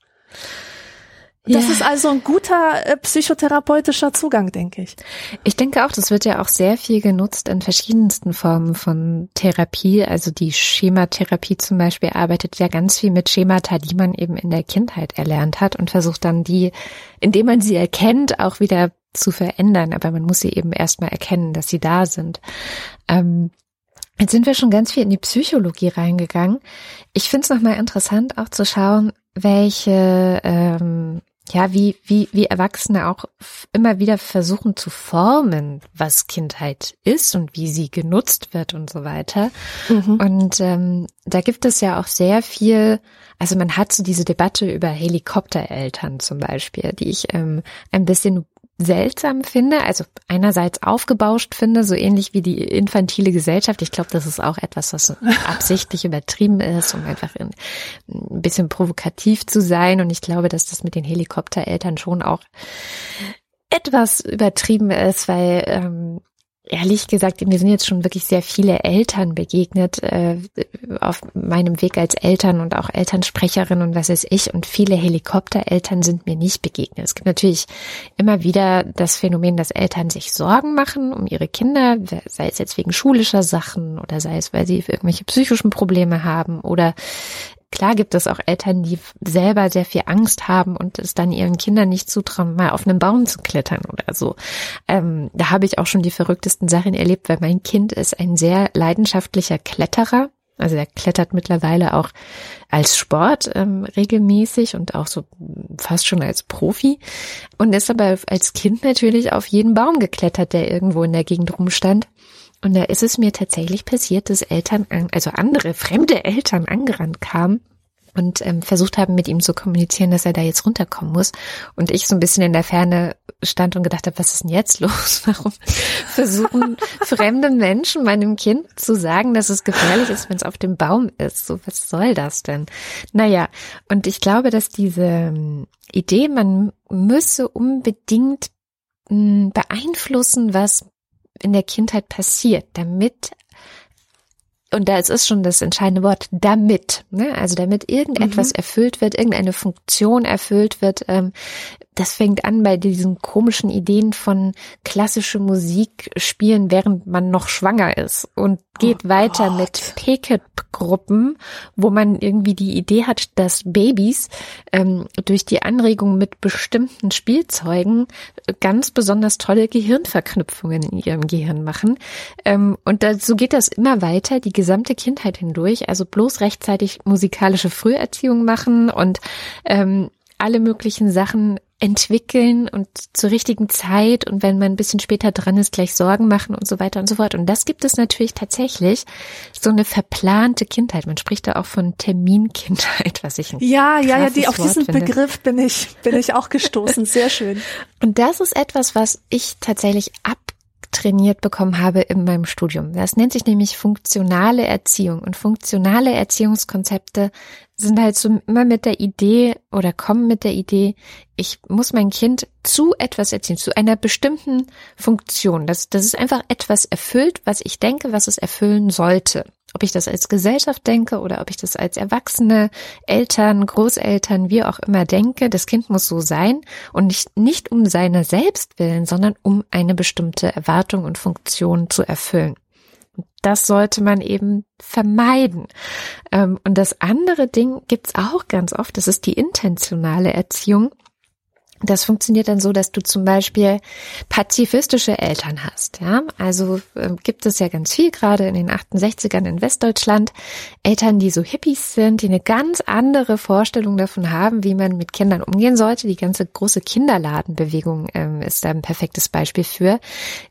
[SPEAKER 2] Das ja. ist also ein guter äh, psychotherapeutischer Zugang, denke ich.
[SPEAKER 3] Ich denke auch, das wird ja auch sehr viel genutzt in verschiedensten Formen von Therapie. Also die Schematherapie zum Beispiel arbeitet ja ganz viel mit Schemata, die man eben in der Kindheit erlernt hat und versucht dann die, indem man sie erkennt, auch wieder zu verändern. Aber man muss sie eben erstmal erkennen, dass sie da sind. Ähm, Jetzt sind wir schon ganz viel in die Psychologie reingegangen. Ich finde es nochmal interessant, auch zu schauen, welche ähm, ja, wie, wie, wie Erwachsene auch immer wieder versuchen zu formen, was Kindheit ist und wie sie genutzt wird und so weiter. Mhm. Und ähm, da gibt es ja auch sehr viel, also man hat so diese Debatte über Helikoptereltern zum Beispiel, die ich ähm, ein bisschen seltsam finde, also einerseits aufgebauscht finde, so ähnlich wie die infantile Gesellschaft. Ich glaube, das ist auch etwas, was absichtlich übertrieben ist, um einfach ein bisschen provokativ zu sein. Und ich glaube, dass das mit den Helikoptereltern schon auch etwas übertrieben ist, weil ähm, ehrlich gesagt, mir sind jetzt schon wirklich sehr viele Eltern begegnet äh, auf meinem Weg als Eltern und auch Elternsprecherin und was weiß ich. Und viele Helikoptereltern sind mir nicht begegnet. Es gibt natürlich immer wieder das Phänomen, dass Eltern sich Sorgen machen um ihre Kinder, sei es jetzt wegen schulischer Sachen oder sei es, weil sie irgendwelche psychischen Probleme haben oder Klar gibt es auch Eltern, die selber sehr viel Angst haben und es dann ihren Kindern nicht zutrauen, mal auf einen Baum zu klettern oder so. Ähm, da habe ich auch schon die verrücktesten Sachen erlebt, weil mein Kind ist ein sehr leidenschaftlicher Kletterer. Also er klettert mittlerweile auch als Sport ähm, regelmäßig und auch so fast schon als Profi und ist aber als Kind natürlich auf jeden Baum geklettert, der irgendwo in der Gegend rumstand. Und da ist es mir tatsächlich passiert, dass Eltern, also andere fremde Eltern angerannt kamen und ähm, versucht haben, mit ihm zu kommunizieren, dass er da jetzt runterkommen muss. Und ich so ein bisschen in der Ferne stand und gedacht habe, was ist denn jetzt los? Warum versuchen fremde Menschen meinem Kind zu sagen, dass es gefährlich ist, wenn es auf dem Baum ist? So, was soll das denn? Naja, und ich glaube, dass diese ähm, Idee, man müsse unbedingt hm, beeinflussen, was in der Kindheit passiert, damit und da ist schon das entscheidende Wort, damit, ne? also damit irgendetwas mhm. erfüllt wird, irgendeine Funktion erfüllt wird, ähm, das fängt an bei diesen komischen Ideen von klassische Musik spielen, während man noch schwanger ist und geht oh weiter Gott. mit Picket-Gruppen, wo man irgendwie die Idee hat, dass Babys ähm, durch die Anregung mit bestimmten Spielzeugen ganz besonders tolle Gehirnverknüpfungen in ihrem Gehirn machen. Ähm, und da, so geht das immer weiter, die gesamte Kindheit hindurch. Also bloß rechtzeitig musikalische Früherziehung machen und ähm, alle möglichen Sachen entwickeln und zur richtigen Zeit und wenn man ein bisschen später dran ist, gleich Sorgen machen und so weiter und so fort. Und das gibt es natürlich tatsächlich, so eine verplante Kindheit. Man spricht da auch von Terminkindheit, was ich ein
[SPEAKER 2] Ja, ja, ja, die, auf diesen finde. Begriff bin ich, bin ich auch gestoßen. Sehr schön.
[SPEAKER 3] Und das ist etwas, was ich tatsächlich ab trainiert bekommen habe in meinem Studium. Das nennt sich nämlich funktionale Erziehung. Und funktionale Erziehungskonzepte sind halt so immer mit der Idee oder kommen mit der Idee, ich muss mein Kind zu etwas erziehen, zu einer bestimmten Funktion. Das, das ist einfach etwas erfüllt, was ich denke, was es erfüllen sollte. Ob ich das als Gesellschaft denke oder ob ich das als Erwachsene, Eltern, Großeltern, wie auch immer denke, das Kind muss so sein und nicht, nicht um seine selbst willen, sondern um eine bestimmte Erwartung und Funktion zu erfüllen. Das sollte man eben vermeiden. Ähm, und das andere Ding gibt's auch ganz oft, das ist die intentionale Erziehung. Das funktioniert dann so, dass du zum Beispiel pazifistische Eltern hast. Ja, also äh, gibt es ja ganz viel gerade in den 68ern in Westdeutschland Eltern, die so Hippies sind, die eine ganz andere Vorstellung davon haben, wie man mit Kindern umgehen sollte. Die ganze große Kinderladenbewegung ähm, ist da ein perfektes Beispiel für,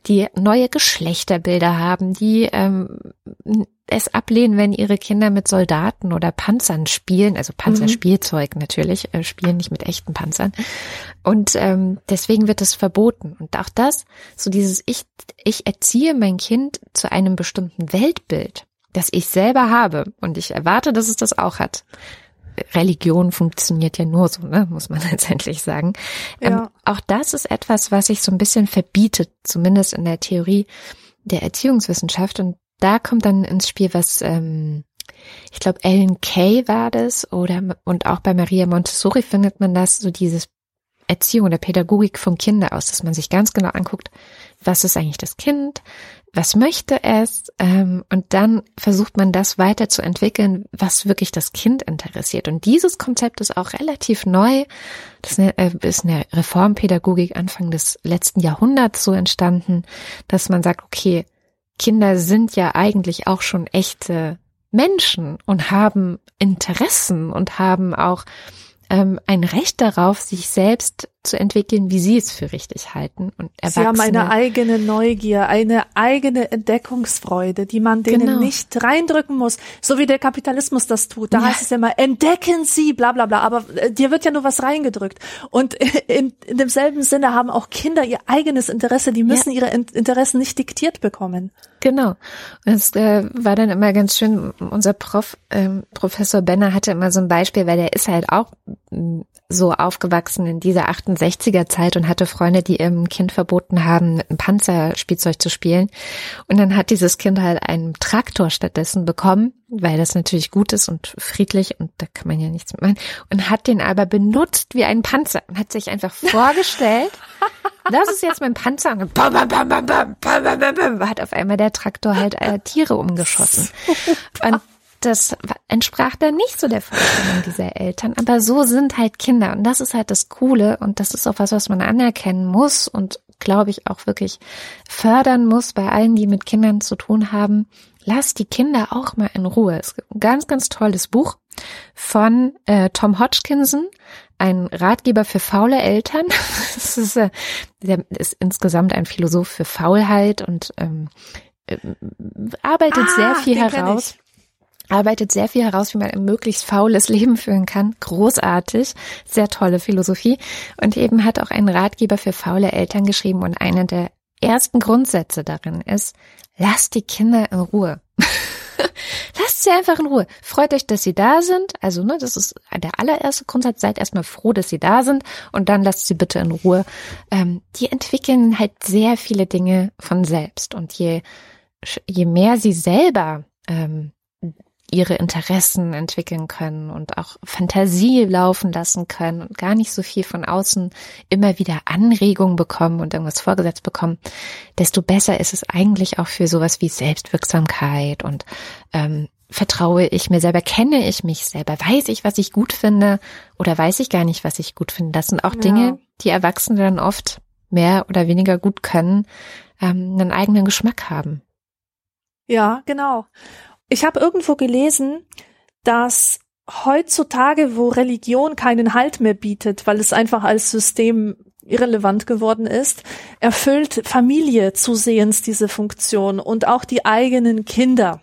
[SPEAKER 3] die neue Geschlechterbilder haben, die ähm, es ablehnen, wenn ihre Kinder mit Soldaten oder Panzern spielen, also Panzerspielzeug mhm. natürlich, äh, spielen nicht mit echten Panzern. Und ähm, deswegen wird es verboten. Und auch das, so dieses ich, ich erziehe mein Kind zu einem bestimmten Weltbild, das ich selber habe. Und ich erwarte, dass es das auch hat. Religion funktioniert ja nur so, ne, muss man letztendlich sagen. Ähm, ja. Ähm, auch das ist etwas, was sich so ein bisschen verbietet, zumindest in der Theorie der Erziehungswissenschaft. Und da kommt dann ins Spiel, was ähm, ich glaube Ellen Kay war das oder und auch bei Maria Montessori findet man das so dieses Erziehung oder Pädagogik vom Kinder aus, dass man sich ganz genau anguckt, was ist eigentlich das Kind, was möchte es ähm, und dann versucht man das weiterzuentwickeln, was wirklich das Kind interessiert. Und dieses Konzept ist auch relativ neu. Das ist eine, äh, ist eine Reformpädagogik Anfang des letzten Jahrhunderts so entstanden, dass man sagt, okay, Kinder sind ja eigentlich auch schon echte Menschen und haben Interessen und haben auch ähm, ein Recht darauf, sich selbst zu entwickeln, wie sie es für richtig halten. Und
[SPEAKER 2] Erwachsene, sie haben eine eigene Neugier, eine eigene Entdeckungsfreude, die man denen genau. nicht reindrücken muss, so wie der Kapitalismus das tut. Da ja. heißt es immer, entdecken Sie, bla bla bla, aber äh, dir wird ja nur was reingedrückt. Und in, in demselben Sinne haben auch Kinder ihr eigenes Interesse, die müssen ja. ihre Interessen nicht diktiert bekommen.
[SPEAKER 3] Genau. Es äh, war dann immer ganz schön, unser Prof, ähm, Professor Benner hatte immer so ein Beispiel, weil der ist halt auch so aufgewachsen in dieser 68er Zeit und hatte Freunde, die ihrem Kind verboten haben, mit einem Panzerspielzeug zu spielen. Und dann hat dieses Kind halt einen Traktor stattdessen bekommen, weil das natürlich gut ist und friedlich und da kann man ja nichts mit machen. Und hat den aber benutzt wie ein Panzer und hat sich einfach vorgestellt, das ist jetzt mein Panzer und bam, bam, bam, bam, bam, bam, bam, bam, hat auf einmal der Traktor halt äh, Tiere umgeschossen. Und das entsprach dann nicht so der Vorstellung dieser Eltern. Aber so sind halt Kinder. Und das ist halt das Coole. Und das ist auch was, was man anerkennen muss und glaube ich auch wirklich fördern muss bei allen, die mit Kindern zu tun haben. Lass die Kinder auch mal in Ruhe. Es gibt ein ganz, ganz tolles Buch von äh, Tom Hodgkinson, ein Ratgeber für faule Eltern. das ist, äh, der ist insgesamt ein Philosoph für Faulheit und ähm, äh, arbeitet ah, sehr viel heraus arbeitet sehr viel heraus, wie man ein möglichst faules Leben führen kann. Großartig, sehr tolle Philosophie. Und eben hat auch einen Ratgeber für faule Eltern geschrieben und einer der ersten Grundsätze darin ist, lasst die Kinder in Ruhe. lasst sie einfach in Ruhe. Freut euch, dass sie da sind. Also, ne, das ist der allererste Grundsatz. Seid erstmal froh, dass sie da sind und dann lasst sie bitte in Ruhe. Ähm, die entwickeln halt sehr viele Dinge von selbst und je, je mehr sie selber ähm, ihre Interessen entwickeln können und auch Fantasie laufen lassen können und gar nicht so viel von außen immer wieder Anregungen bekommen und irgendwas vorgesetzt bekommen, desto besser ist es eigentlich auch für sowas wie Selbstwirksamkeit und ähm, vertraue ich mir selber, kenne ich mich selber, weiß ich, was ich gut finde oder weiß ich gar nicht, was ich gut finde. Das sind auch ja. Dinge, die Erwachsene dann oft mehr oder weniger gut können, ähm, einen eigenen Geschmack haben.
[SPEAKER 2] Ja, genau. Ich habe irgendwo gelesen, dass heutzutage, wo Religion keinen Halt mehr bietet, weil es einfach als System irrelevant geworden ist, erfüllt Familie zusehends diese Funktion und auch die eigenen Kinder.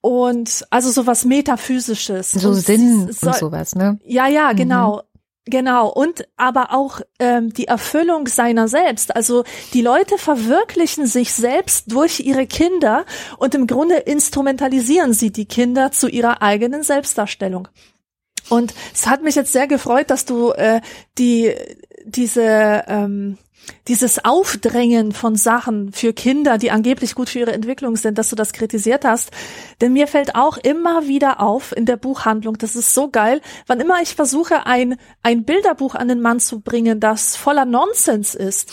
[SPEAKER 2] Und also sowas Metaphysisches.
[SPEAKER 3] So
[SPEAKER 2] und
[SPEAKER 3] Sinn so, und sowas, ne?
[SPEAKER 2] Ja, ja, genau. Mhm. Genau, und aber auch ähm, die Erfüllung seiner selbst. Also die Leute verwirklichen sich selbst durch ihre Kinder und im Grunde instrumentalisieren sie die Kinder zu ihrer eigenen Selbstdarstellung. Und es hat mich jetzt sehr gefreut, dass du äh, die diese ähm, dieses Aufdrängen von Sachen für Kinder, die angeblich gut für ihre Entwicklung sind, dass du das kritisiert hast. Denn mir fällt auch immer wieder auf in der Buchhandlung, das ist so geil, wann immer ich versuche, ein, ein Bilderbuch an den Mann zu bringen, das voller Nonsens ist,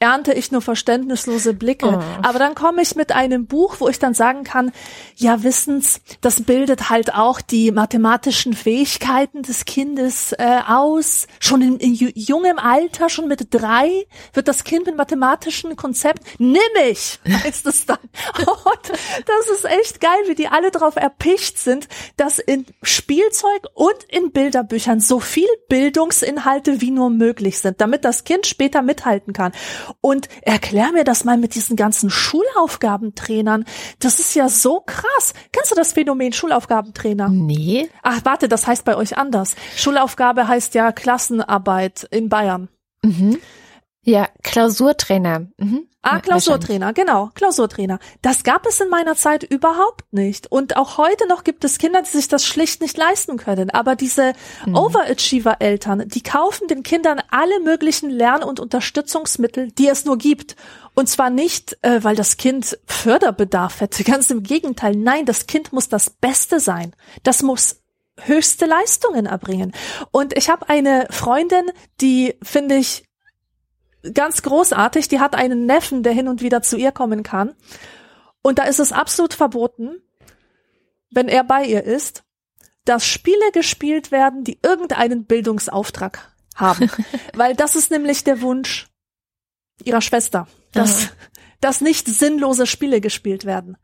[SPEAKER 2] ernte ich nur verständnislose Blicke. Oh. Aber dann komme ich mit einem Buch, wo ich dann sagen kann, ja, wissens, das bildet halt auch die mathematischen Fähigkeiten des Kindes äh, aus. Schon in, in jungem Alter, schon mit drei, wird das Kind mit mathematischen Konzepten, nimm ich, heißt es dann. Und das ist echt geil, wie die alle darauf erpicht sind, dass in Spielzeug und in Bilderbüchern so viel Bildungsinhalte wie nur möglich sind, damit das Kind später mithalten kann. Und erklär mir das mal mit diesen ganzen Schulaufgabentrainern. Das ist ja so krass. Kennst du das Phänomen Schulaufgabentrainer?
[SPEAKER 3] Nee.
[SPEAKER 2] Ach, warte, das heißt bei euch anders. Schulaufgabe heißt ja Klassenarbeit in Bayern.
[SPEAKER 3] Mhm. Ja, Klausurtrainer. Mhm.
[SPEAKER 2] Ah, Klausurtrainer, genau, Klausurtrainer. Das gab es in meiner Zeit überhaupt nicht. Und auch heute noch gibt es Kinder, die sich das schlicht nicht leisten können. Aber diese mhm. Overachiever-Eltern, die kaufen den Kindern alle möglichen Lern- und Unterstützungsmittel, die es nur gibt. Und zwar nicht, äh, weil das Kind Förderbedarf hätte. Ganz im Gegenteil. Nein, das Kind muss das Beste sein. Das muss höchste Leistungen erbringen. Und ich habe eine Freundin, die finde ich ganz großartig. Die hat einen Neffen, der hin und wieder zu ihr kommen kann. Und da ist es absolut verboten, wenn er bei ihr ist, dass Spiele gespielt werden, die irgendeinen Bildungsauftrag haben. Weil das ist nämlich der Wunsch ihrer Schwester, dass, dass nicht sinnlose Spiele gespielt werden.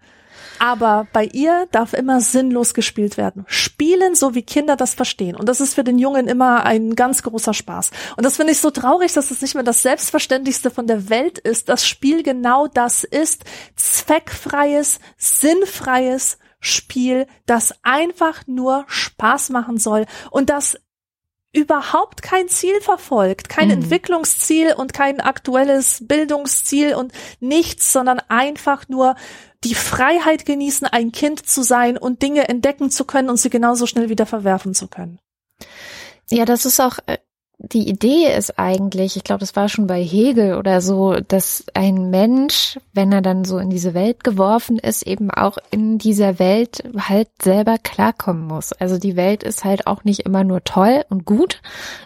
[SPEAKER 2] Aber bei ihr darf immer sinnlos gespielt werden. Spielen, so wie Kinder das verstehen. Und das ist für den Jungen immer ein ganz großer Spaß. Und das finde ich so traurig, dass es nicht mehr das Selbstverständlichste von der Welt ist. Das Spiel genau das ist. Zweckfreies, sinnfreies Spiel, das einfach nur Spaß machen soll. Und das überhaupt kein Ziel verfolgt, kein mhm. Entwicklungsziel und kein aktuelles Bildungsziel und nichts, sondern einfach nur die Freiheit genießen, ein Kind zu sein und Dinge entdecken zu können und sie genauso schnell wieder verwerfen zu können.
[SPEAKER 3] Ja, das ist auch äh, die Idee ist eigentlich, ich glaube, das war schon bei Hegel oder so, dass ein Mensch, wenn er dann so in diese Welt geworfen ist, eben auch in dieser Welt halt selber klarkommen muss. Also die Welt ist halt auch nicht immer nur toll und gut,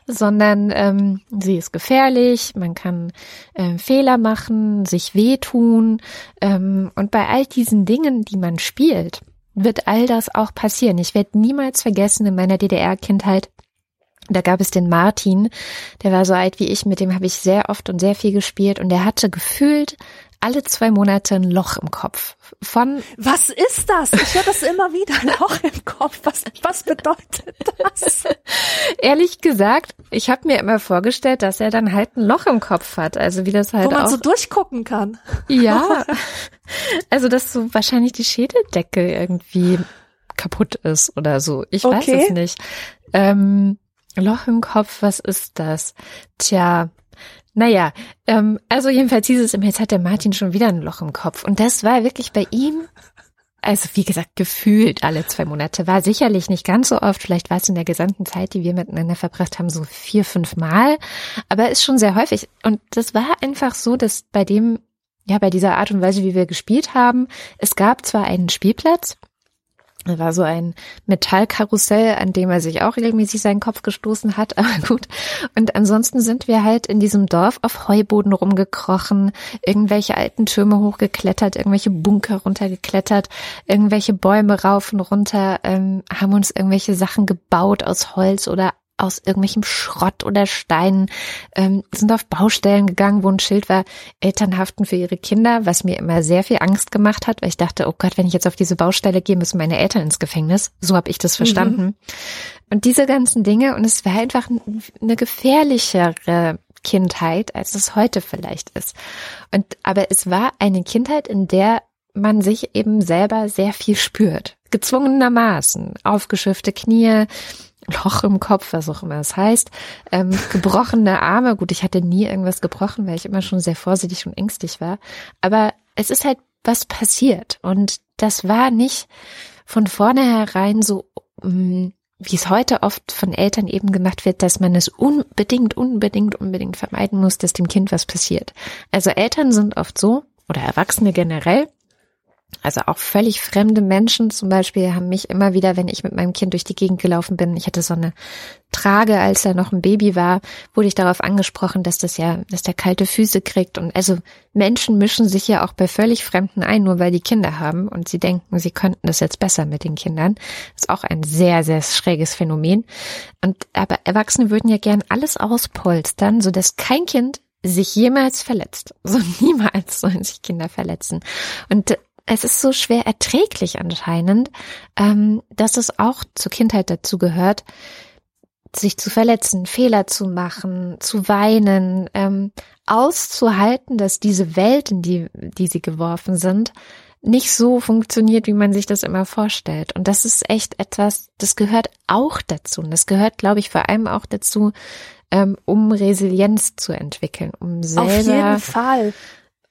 [SPEAKER 3] sondern ähm, sie ist gefährlich, man kann äh, Fehler machen, sich wehtun ähm, und bei all diesen Dingen, die man spielt, wird all das auch passieren. Ich werde niemals vergessen in meiner DDR-Kindheit, da gab es den Martin, der war so alt wie ich, mit dem habe ich sehr oft und sehr viel gespielt und der hatte gefühlt alle zwei Monate ein Loch im Kopf. Von
[SPEAKER 2] Was ist das? Ich höre das immer wieder, ein Loch im Kopf. Was, was bedeutet das?
[SPEAKER 3] Ehrlich gesagt, ich habe mir immer vorgestellt, dass er dann halt ein Loch im Kopf hat. Also wie das halt
[SPEAKER 2] Wo man
[SPEAKER 3] auch,
[SPEAKER 2] so durchgucken kann.
[SPEAKER 3] Ja. Also dass so wahrscheinlich die Schädeldecke irgendwie kaputt ist oder so. Ich okay. weiß es nicht. Ähm, Loch im Kopf, was ist das? Tja, naja, ähm, also jedenfalls hieß es, jetzt hat der Martin schon wieder ein Loch im Kopf. Und das war wirklich bei ihm, also wie gesagt, gefühlt alle zwei Monate. War sicherlich nicht ganz so oft, vielleicht war es in der gesamten Zeit, die wir miteinander verbracht haben, so vier, fünf Mal. Aber ist schon sehr häufig. Und das war einfach so, dass bei dem, ja, bei dieser Art und Weise, wie wir gespielt haben, es gab zwar einen Spielplatz, da war so ein Metallkarussell, an dem er sich auch regelmäßig seinen Kopf gestoßen hat, aber gut. Und ansonsten sind wir halt in diesem Dorf auf Heuboden rumgekrochen, irgendwelche alten Türme hochgeklettert, irgendwelche Bunker runtergeklettert, irgendwelche Bäume rauf und runter, ähm, haben uns irgendwelche Sachen gebaut aus Holz oder aus irgendwelchem Schrott oder Steinen, ähm, sind auf Baustellen gegangen, wo ein Schild war, Eltern haften für ihre Kinder, was mir immer sehr viel Angst gemacht hat, weil ich dachte, oh Gott, wenn ich jetzt auf diese Baustelle gehe, müssen meine Eltern ins Gefängnis. So habe ich das verstanden. Mhm. Und diese ganzen Dinge, und es war einfach eine gefährlichere Kindheit, als es heute vielleicht ist. Und aber es war eine Kindheit, in der man sich eben selber sehr viel spürt. Gezwungenermaßen. Aufgeschürfte Knie, Loch im Kopf, was auch immer es heißt, ähm, gebrochene Arme. Gut, ich hatte nie irgendwas gebrochen, weil ich immer schon sehr vorsichtig und ängstlich war. Aber es ist halt was passiert. Und das war nicht von vornherein so, mm, wie es heute oft von Eltern eben gemacht wird, dass man es unbedingt, unbedingt, unbedingt vermeiden muss, dass dem Kind was passiert. Also Eltern sind oft so, oder Erwachsene generell, Also auch völlig fremde Menschen zum Beispiel haben mich immer wieder, wenn ich mit meinem Kind durch die Gegend gelaufen bin, ich hatte so eine Trage, als er noch ein Baby war, wurde ich darauf angesprochen, dass das ja, dass der kalte Füße kriegt. Und also Menschen mischen sich ja auch bei völlig Fremden ein, nur weil die Kinder haben und sie denken, sie könnten das jetzt besser mit den Kindern. Das ist auch ein sehr, sehr schräges Phänomen. Und aber Erwachsene würden ja gern alles auspolstern, so dass kein Kind sich jemals verletzt. So niemals sollen sich Kinder verletzen. Und es ist so schwer erträglich anscheinend, ähm, dass es auch zur Kindheit dazu gehört, sich zu verletzen, Fehler zu machen, zu weinen, ähm, auszuhalten, dass diese Welt, in die, die sie geworfen sind, nicht so funktioniert, wie man sich das immer vorstellt. Und das ist echt etwas, das gehört auch dazu. Und das gehört, glaube ich, vor allem auch dazu, ähm, um Resilienz zu entwickeln, um selber
[SPEAKER 2] Auf jeden Fall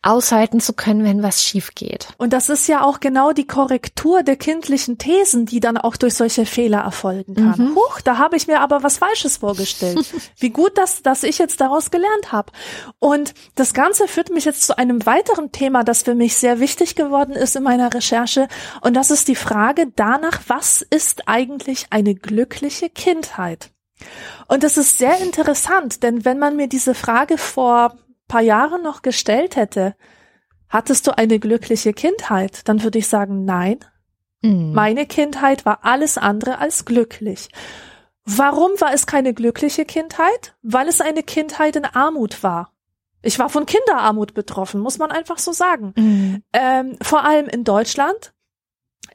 [SPEAKER 3] aushalten zu können, wenn was schief geht.
[SPEAKER 2] Und das ist ja auch genau die Korrektur der kindlichen Thesen, die dann auch durch solche Fehler erfolgen kann. Mhm. Huch, da habe ich mir aber was Falsches vorgestellt. Wie gut, dass, dass ich jetzt daraus gelernt habe. Und das Ganze führt mich jetzt zu einem weiteren Thema, das für mich sehr wichtig geworden ist in meiner Recherche. Und das ist die Frage danach, was ist eigentlich eine glückliche Kindheit? Und das ist sehr interessant, denn wenn man mir diese Frage vor paar Jahren noch gestellt hätte, hattest du eine glückliche Kindheit, dann würde ich sagen, nein. Mhm. Meine Kindheit war alles andere als glücklich. Warum war es keine glückliche Kindheit? Weil es eine Kindheit in Armut war. Ich war von Kinderarmut betroffen, muss man einfach so sagen. Mhm. Ähm, vor allem in Deutschland.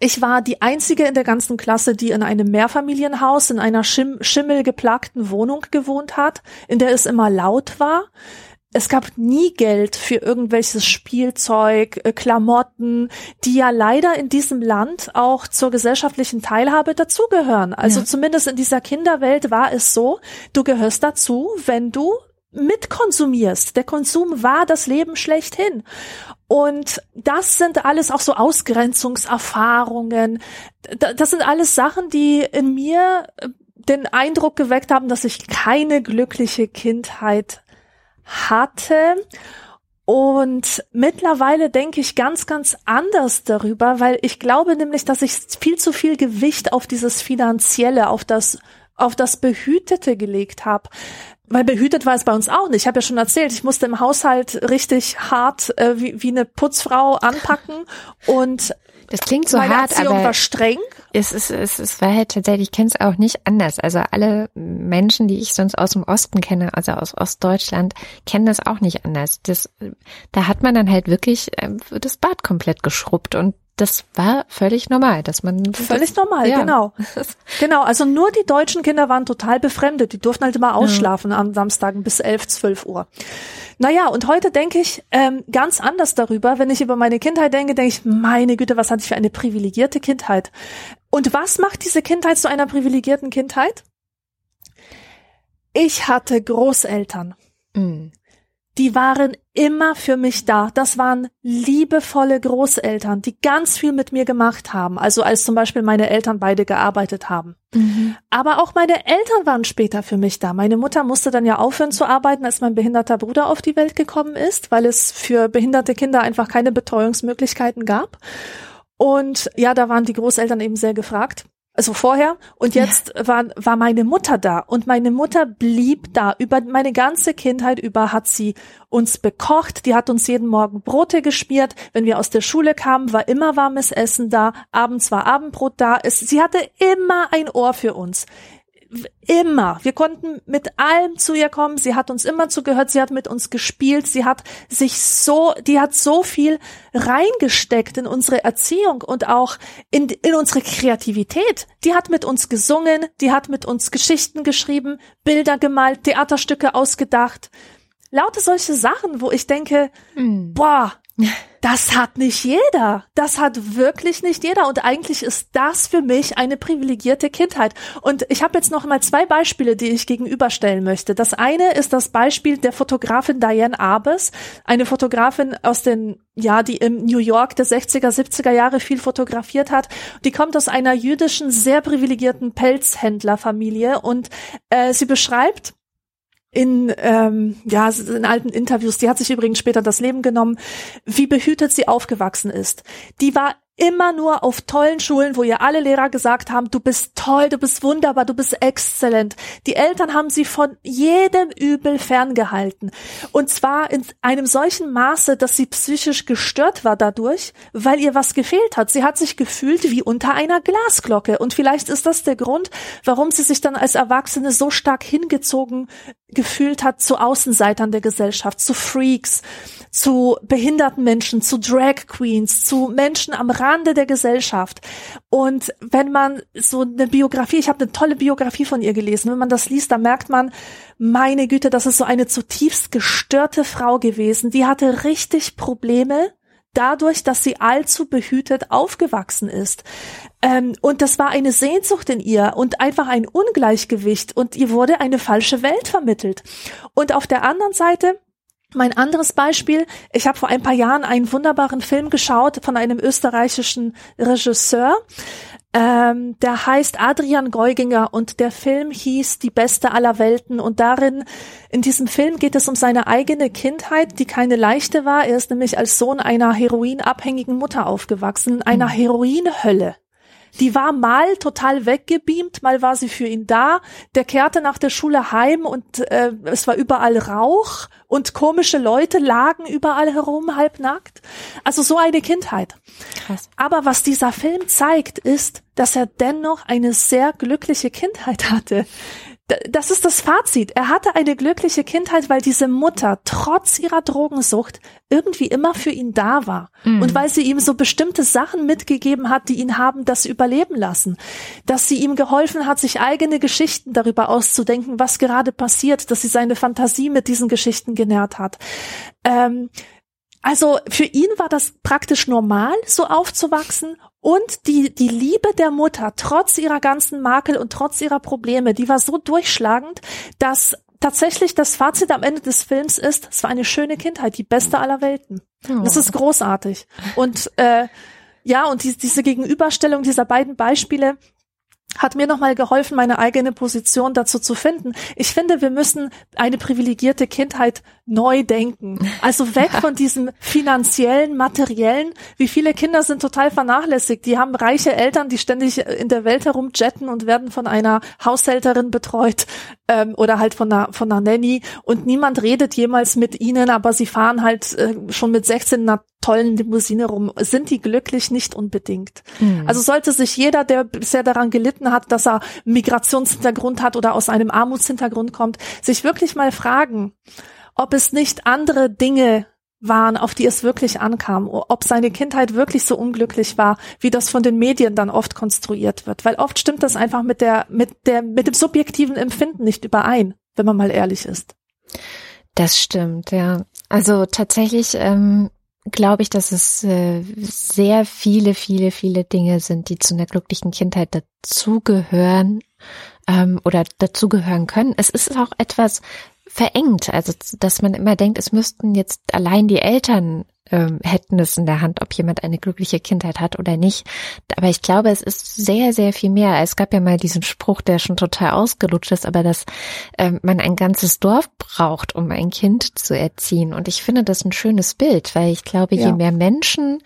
[SPEAKER 2] Ich war die einzige in der ganzen Klasse, die in einem Mehrfamilienhaus in einer Schim schimmelgeplagten Wohnung gewohnt hat, in der es immer laut war es gab nie Geld für irgendwelches Spielzeug, äh, Klamotten, die ja leider in diesem Land auch zur gesellschaftlichen Teilhabe dazugehören. Also ja. zumindest in dieser Kinderwelt war es so, du gehörst dazu, wenn du mitkonsumierst. Der Konsum war das Leben schlechthin. Und das sind alles auch so Ausgrenzungserfahrungen. Das sind alles Sachen, die in mir äh, den Eindruck geweckt haben, dass ich keine glückliche Kindheit hatte. Und mittlerweile denke ich ganz, ganz anders darüber, weil ich glaube nämlich, dass ich viel zu viel Gewicht auf dieses Finanzielle, auf das, auf das Behütete gelegt habe. Weil behütet war es bei uns auch nicht. Ich habe ja schon erzählt, ich musste im Haushalt richtig hart äh, wie, wie eine Putzfrau anpacken und
[SPEAKER 3] das klingt so
[SPEAKER 2] Meine
[SPEAKER 3] hart,
[SPEAKER 2] Erziehung
[SPEAKER 3] aber
[SPEAKER 2] war streng.
[SPEAKER 3] Es ist, es, es war halt tatsächlich, ich kenne es auch nicht anders. Also alle Menschen, die ich sonst aus dem Osten kenne, also aus Ostdeutschland, kennen das auch nicht anders. Das, da hat man dann halt wirklich äh, das Bad komplett geschrubbt und das war völlig normal, dass man
[SPEAKER 2] völlig
[SPEAKER 3] das,
[SPEAKER 2] normal, ja. genau, genau. Also nur die deutschen Kinder waren total befremdet. Die durften halt immer ausschlafen ja. an Samstagen bis elf, zwölf Uhr. Naja, und heute denke ich ähm, ganz anders darüber. Wenn ich über meine Kindheit denke, denke ich, meine Güte, was hatte ich für eine privilegierte Kindheit? Und was macht diese Kindheit zu einer privilegierten Kindheit? Ich hatte Großeltern. Mhm die waren immer für mich da. Das waren liebevolle Großeltern, die ganz viel mit mir gemacht haben. Also als zum Beispiel meine Eltern beide gearbeitet haben. Mhm. Aber auch meine Eltern waren später für mich da. Meine Mutter musste dann ja aufhören zu arbeiten, als mein behinderter Bruder auf die Welt gekommen ist, weil es für behinderte Kinder einfach keine Betreuungsmöglichkeiten gab. Und ja, da waren die Großeltern eben sehr gefragt. Also vorher und jetzt ja. war, war meine Mutter da und meine Mutter blieb da. Über meine ganze Kindheit über hat sie uns bekocht, die hat uns jeden Morgen Brote geschmiert. Wenn wir aus der Schule kamen, war immer warmes Essen da, abends war Abendbrot da. Es, sie hatte immer ein Ohr für uns immer. Wir konnten mit allem zu ihr kommen. Sie hat uns immer zugehört. Sie hat mit uns gespielt. Sie hat sich so, die hat so viel reingesteckt in unsere Erziehung und auch in, in unsere Kreativität. Die hat mit uns gesungen. Die hat mit uns Geschichten geschrieben, Bilder gemalt, Theaterstücke ausgedacht. Laute solche Sachen, wo ich denke, mm. boah, das hat nicht jeder. Das hat wirklich nicht jeder. Und eigentlich ist das für mich eine privilegierte Kindheit. Und ich habe jetzt noch mal zwei Beispiele, die ich gegenüberstellen möchte. Das eine ist das Beispiel der Fotografin Diane Arbes, eine Fotografin aus den, ja, die im New York der 60er, 70er Jahre viel fotografiert hat. Die kommt aus einer jüdischen, sehr privilegierten Pelzhändlerfamilie und äh, sie beschreibt, in, ähm, ja, in alten Interviews, die hat sich übrigens später das Leben genommen, wie behütet sie aufgewachsen ist. Die war immer nur auf tollen Schulen, wo ihr alle Lehrer gesagt haben, du bist toll, du bist wunderbar, du bist exzellent. Die Eltern haben sie von jedem Übel ferngehalten. Und zwar in einem solchen Maße, dass sie psychisch gestört war dadurch, weil ihr was gefehlt hat. Sie hat sich gefühlt wie unter einer Glasglocke. Und vielleicht ist das der Grund, warum sie sich dann als Erwachsene so stark hingezogen gefühlt hat zu Außenseitern der Gesellschaft, zu Freaks, zu behinderten Menschen, zu Drag Queens, zu Menschen am Rande der Gesellschaft. Und wenn man so eine Biografie, ich habe eine tolle Biografie von ihr gelesen, wenn man das liest, dann merkt man, meine Güte, das ist so eine zutiefst gestörte Frau gewesen, die hatte richtig Probleme dadurch, dass sie allzu behütet aufgewachsen ist. Ähm, und das war eine Sehnsucht in ihr und einfach ein Ungleichgewicht und ihr wurde eine falsche Welt vermittelt. Und auf der anderen Seite mein anderes Beispiel, ich habe vor ein paar Jahren einen wunderbaren Film geschaut von einem österreichischen Regisseur. Ähm, der heißt Adrian Geuginger und der Film hieß Die beste aller Welten und darin, in diesem Film geht es um seine eigene Kindheit, die keine leichte war. Er ist nämlich als Sohn einer heroinabhängigen Mutter aufgewachsen, in einer mhm. Heroinhölle. Die war mal total weggebeamt, mal war sie für ihn da. Der kehrte nach der Schule heim und äh, es war überall Rauch und komische Leute lagen überall herum, halbnackt. Also so eine Kindheit. Krass. Aber was dieser Film zeigt, ist, dass er dennoch eine sehr glückliche Kindheit hatte das ist das Fazit. Er hatte eine glückliche Kindheit, weil diese Mutter trotz ihrer Drogensucht irgendwie immer für ihn da war. Mhm. Und weil sie ihm so bestimmte Sachen mitgegeben hat, die ihn haben das überleben lassen. Dass sie ihm geholfen hat, sich eigene Geschichten darüber auszudenken, was gerade passiert, dass sie seine Fantasie mit diesen Geschichten genährt hat. Ähm, also für ihn war das praktisch normal, so aufzuwachsen und die, die Liebe der Mutter, trotz ihrer ganzen Makel und trotz ihrer Probleme, die war so durchschlagend, dass tatsächlich das Fazit am Ende des Films ist, es war eine schöne Kindheit, die beste aller Welten. Oh. Das ist großartig. Und äh, ja, und die, diese Gegenüberstellung dieser beiden Beispiele, hat mir nochmal geholfen, meine eigene Position dazu zu finden. Ich finde, wir müssen eine privilegierte Kindheit neu denken. Also weg von diesem finanziellen, materiellen. Wie viele Kinder sind total vernachlässigt? Die haben reiche Eltern, die ständig in der Welt herumjetten und werden von einer Haushälterin betreut ähm, oder halt von einer, von einer Nanny und niemand redet jemals mit ihnen, aber sie fahren halt äh, schon mit 16 in einer tollen Limousine rum. Sind die glücklich? Nicht unbedingt. Mhm. Also sollte sich jeder, der bisher daran gelitten hat, dass er Migrationshintergrund hat oder aus einem Armutshintergrund kommt, sich wirklich mal fragen, ob es nicht andere Dinge waren, auf die es wirklich ankam, ob seine Kindheit wirklich so unglücklich war, wie das von den Medien dann oft konstruiert wird, weil oft stimmt das einfach mit der mit der mit dem subjektiven Empfinden nicht überein, wenn man mal ehrlich ist.
[SPEAKER 3] Das stimmt, ja. Also tatsächlich ähm, glaube ich, dass es äh, sehr viele, viele, viele Dinge sind, die zu einer glücklichen Kindheit dazugehören ähm, oder dazugehören können. Es ist auch etwas, verengt. Also, dass man immer denkt, es müssten jetzt allein die Eltern ähm, hätten es in der Hand, ob jemand eine glückliche Kindheit hat oder nicht. Aber ich glaube, es ist sehr, sehr viel mehr. Es gab ja mal diesen Spruch, der schon total ausgelutscht ist, aber dass ähm, man ein ganzes Dorf braucht, um ein Kind zu erziehen. Und ich finde das ein schönes Bild, weil ich glaube, ja. je mehr Menschen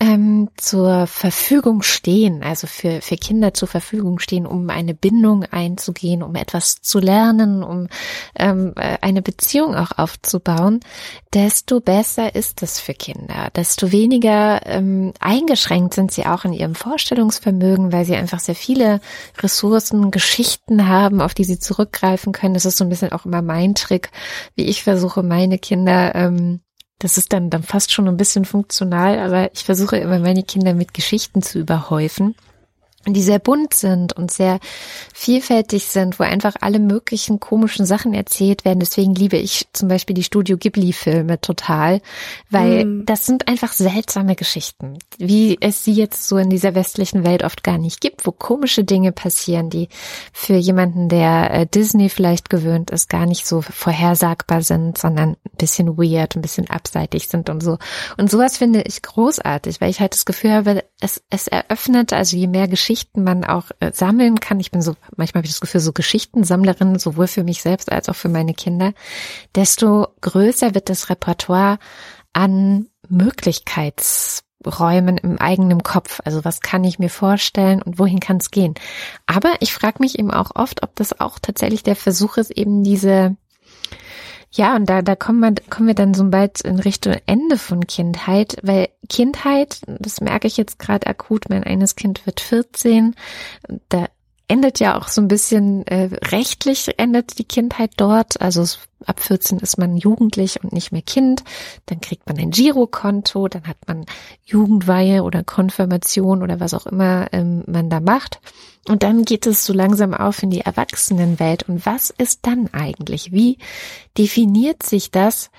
[SPEAKER 3] ähm, zur Verfügung stehen, also für, für Kinder zur Verfügung stehen, um eine Bindung einzugehen, um etwas zu lernen, um ähm, äh, eine Beziehung auch aufzubauen, desto besser ist es für Kinder, desto weniger ähm, eingeschränkt sind sie auch in ihrem Vorstellungsvermögen, weil sie einfach sehr viele Ressourcen, Geschichten haben, auf die sie zurückgreifen können. Das ist so ein bisschen auch immer mein Trick, wie ich versuche, meine Kinder ähm, das ist dann, dann fast schon ein bisschen funktional, aber ich versuche immer meine Kinder mit Geschichten zu überhäufen die sehr bunt sind und sehr vielfältig sind, wo einfach alle möglichen komischen Sachen erzählt werden. Deswegen liebe ich zum Beispiel die Studio Ghibli-Filme total, weil mm. das sind einfach seltsame Geschichten, wie es sie jetzt so in dieser westlichen Welt oft gar nicht gibt, wo komische Dinge passieren, die für jemanden, der äh, Disney vielleicht gewöhnt ist, gar nicht so vorhersagbar sind, sondern ein bisschen weird, ein bisschen abseitig sind und so. Und sowas finde ich großartig, weil ich halt das Gefühl habe, es, es eröffnet, also je mehr Geschichten Geschichten man auch äh, sammeln kann. Ich bin so, manchmal habe ich das Gefühl, so Geschichtensammlerin, sowohl für mich selbst als auch für meine Kinder, desto größer wird das Repertoire an Möglichkeits räumen im eigenen Kopf. Also was kann ich mir vorstellen und wohin kann es gehen? Aber ich frage mich eben auch oft, ob das auch tatsächlich der Versuch ist, eben diese ja, und da, da kommen wir, kommen wir dann so bald in Richtung Ende von Kindheit, weil Kindheit, das merke ich jetzt gerade akut, mein eines Kind wird 14, da endet ja auch so ein bisschen äh, rechtlich endet die Kindheit dort. Also ab 14 ist man jugendlich und nicht mehr Kind. Dann kriegt man ein Girokonto, dann hat man Jugendweihe oder Konfirmation oder was auch immer ähm, man da macht. Und dann geht es so langsam auf in die Erwachsenenwelt. Und was ist dann eigentlich? Wie definiert sich das,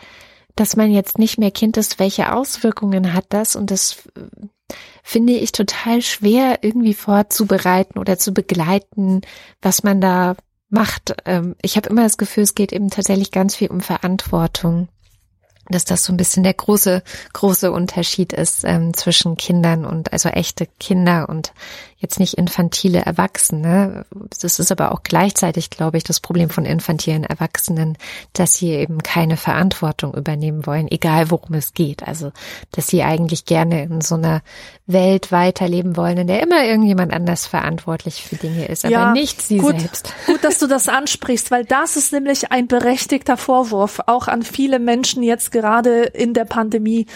[SPEAKER 3] dass man jetzt nicht mehr Kind ist? Welche Auswirkungen hat das? Und das finde ich total schwer irgendwie vorzubereiten oder zu begleiten, was man da macht. Ähm, ich habe immer das Gefühl, es geht eben tatsächlich ganz viel um Verantwortung dass das so ein bisschen der große, große Unterschied ist ähm, zwischen Kindern und also echte Kinder und jetzt nicht infantile Erwachsene. Das ist aber auch gleichzeitig, glaube ich, das Problem von infantilen Erwachsenen, dass sie eben keine Verantwortung übernehmen wollen, egal worum es geht. Also, dass sie eigentlich gerne in so einer Welt weiterleben wollen, in der immer irgendjemand anders verantwortlich für Dinge ist, aber ja, nicht sie
[SPEAKER 2] gut,
[SPEAKER 3] selbst.
[SPEAKER 2] Gut, dass du das ansprichst, weil das ist nämlich ein berechtigter Vorwurf, auch an viele Menschen jetzt gerade in der Pandemie.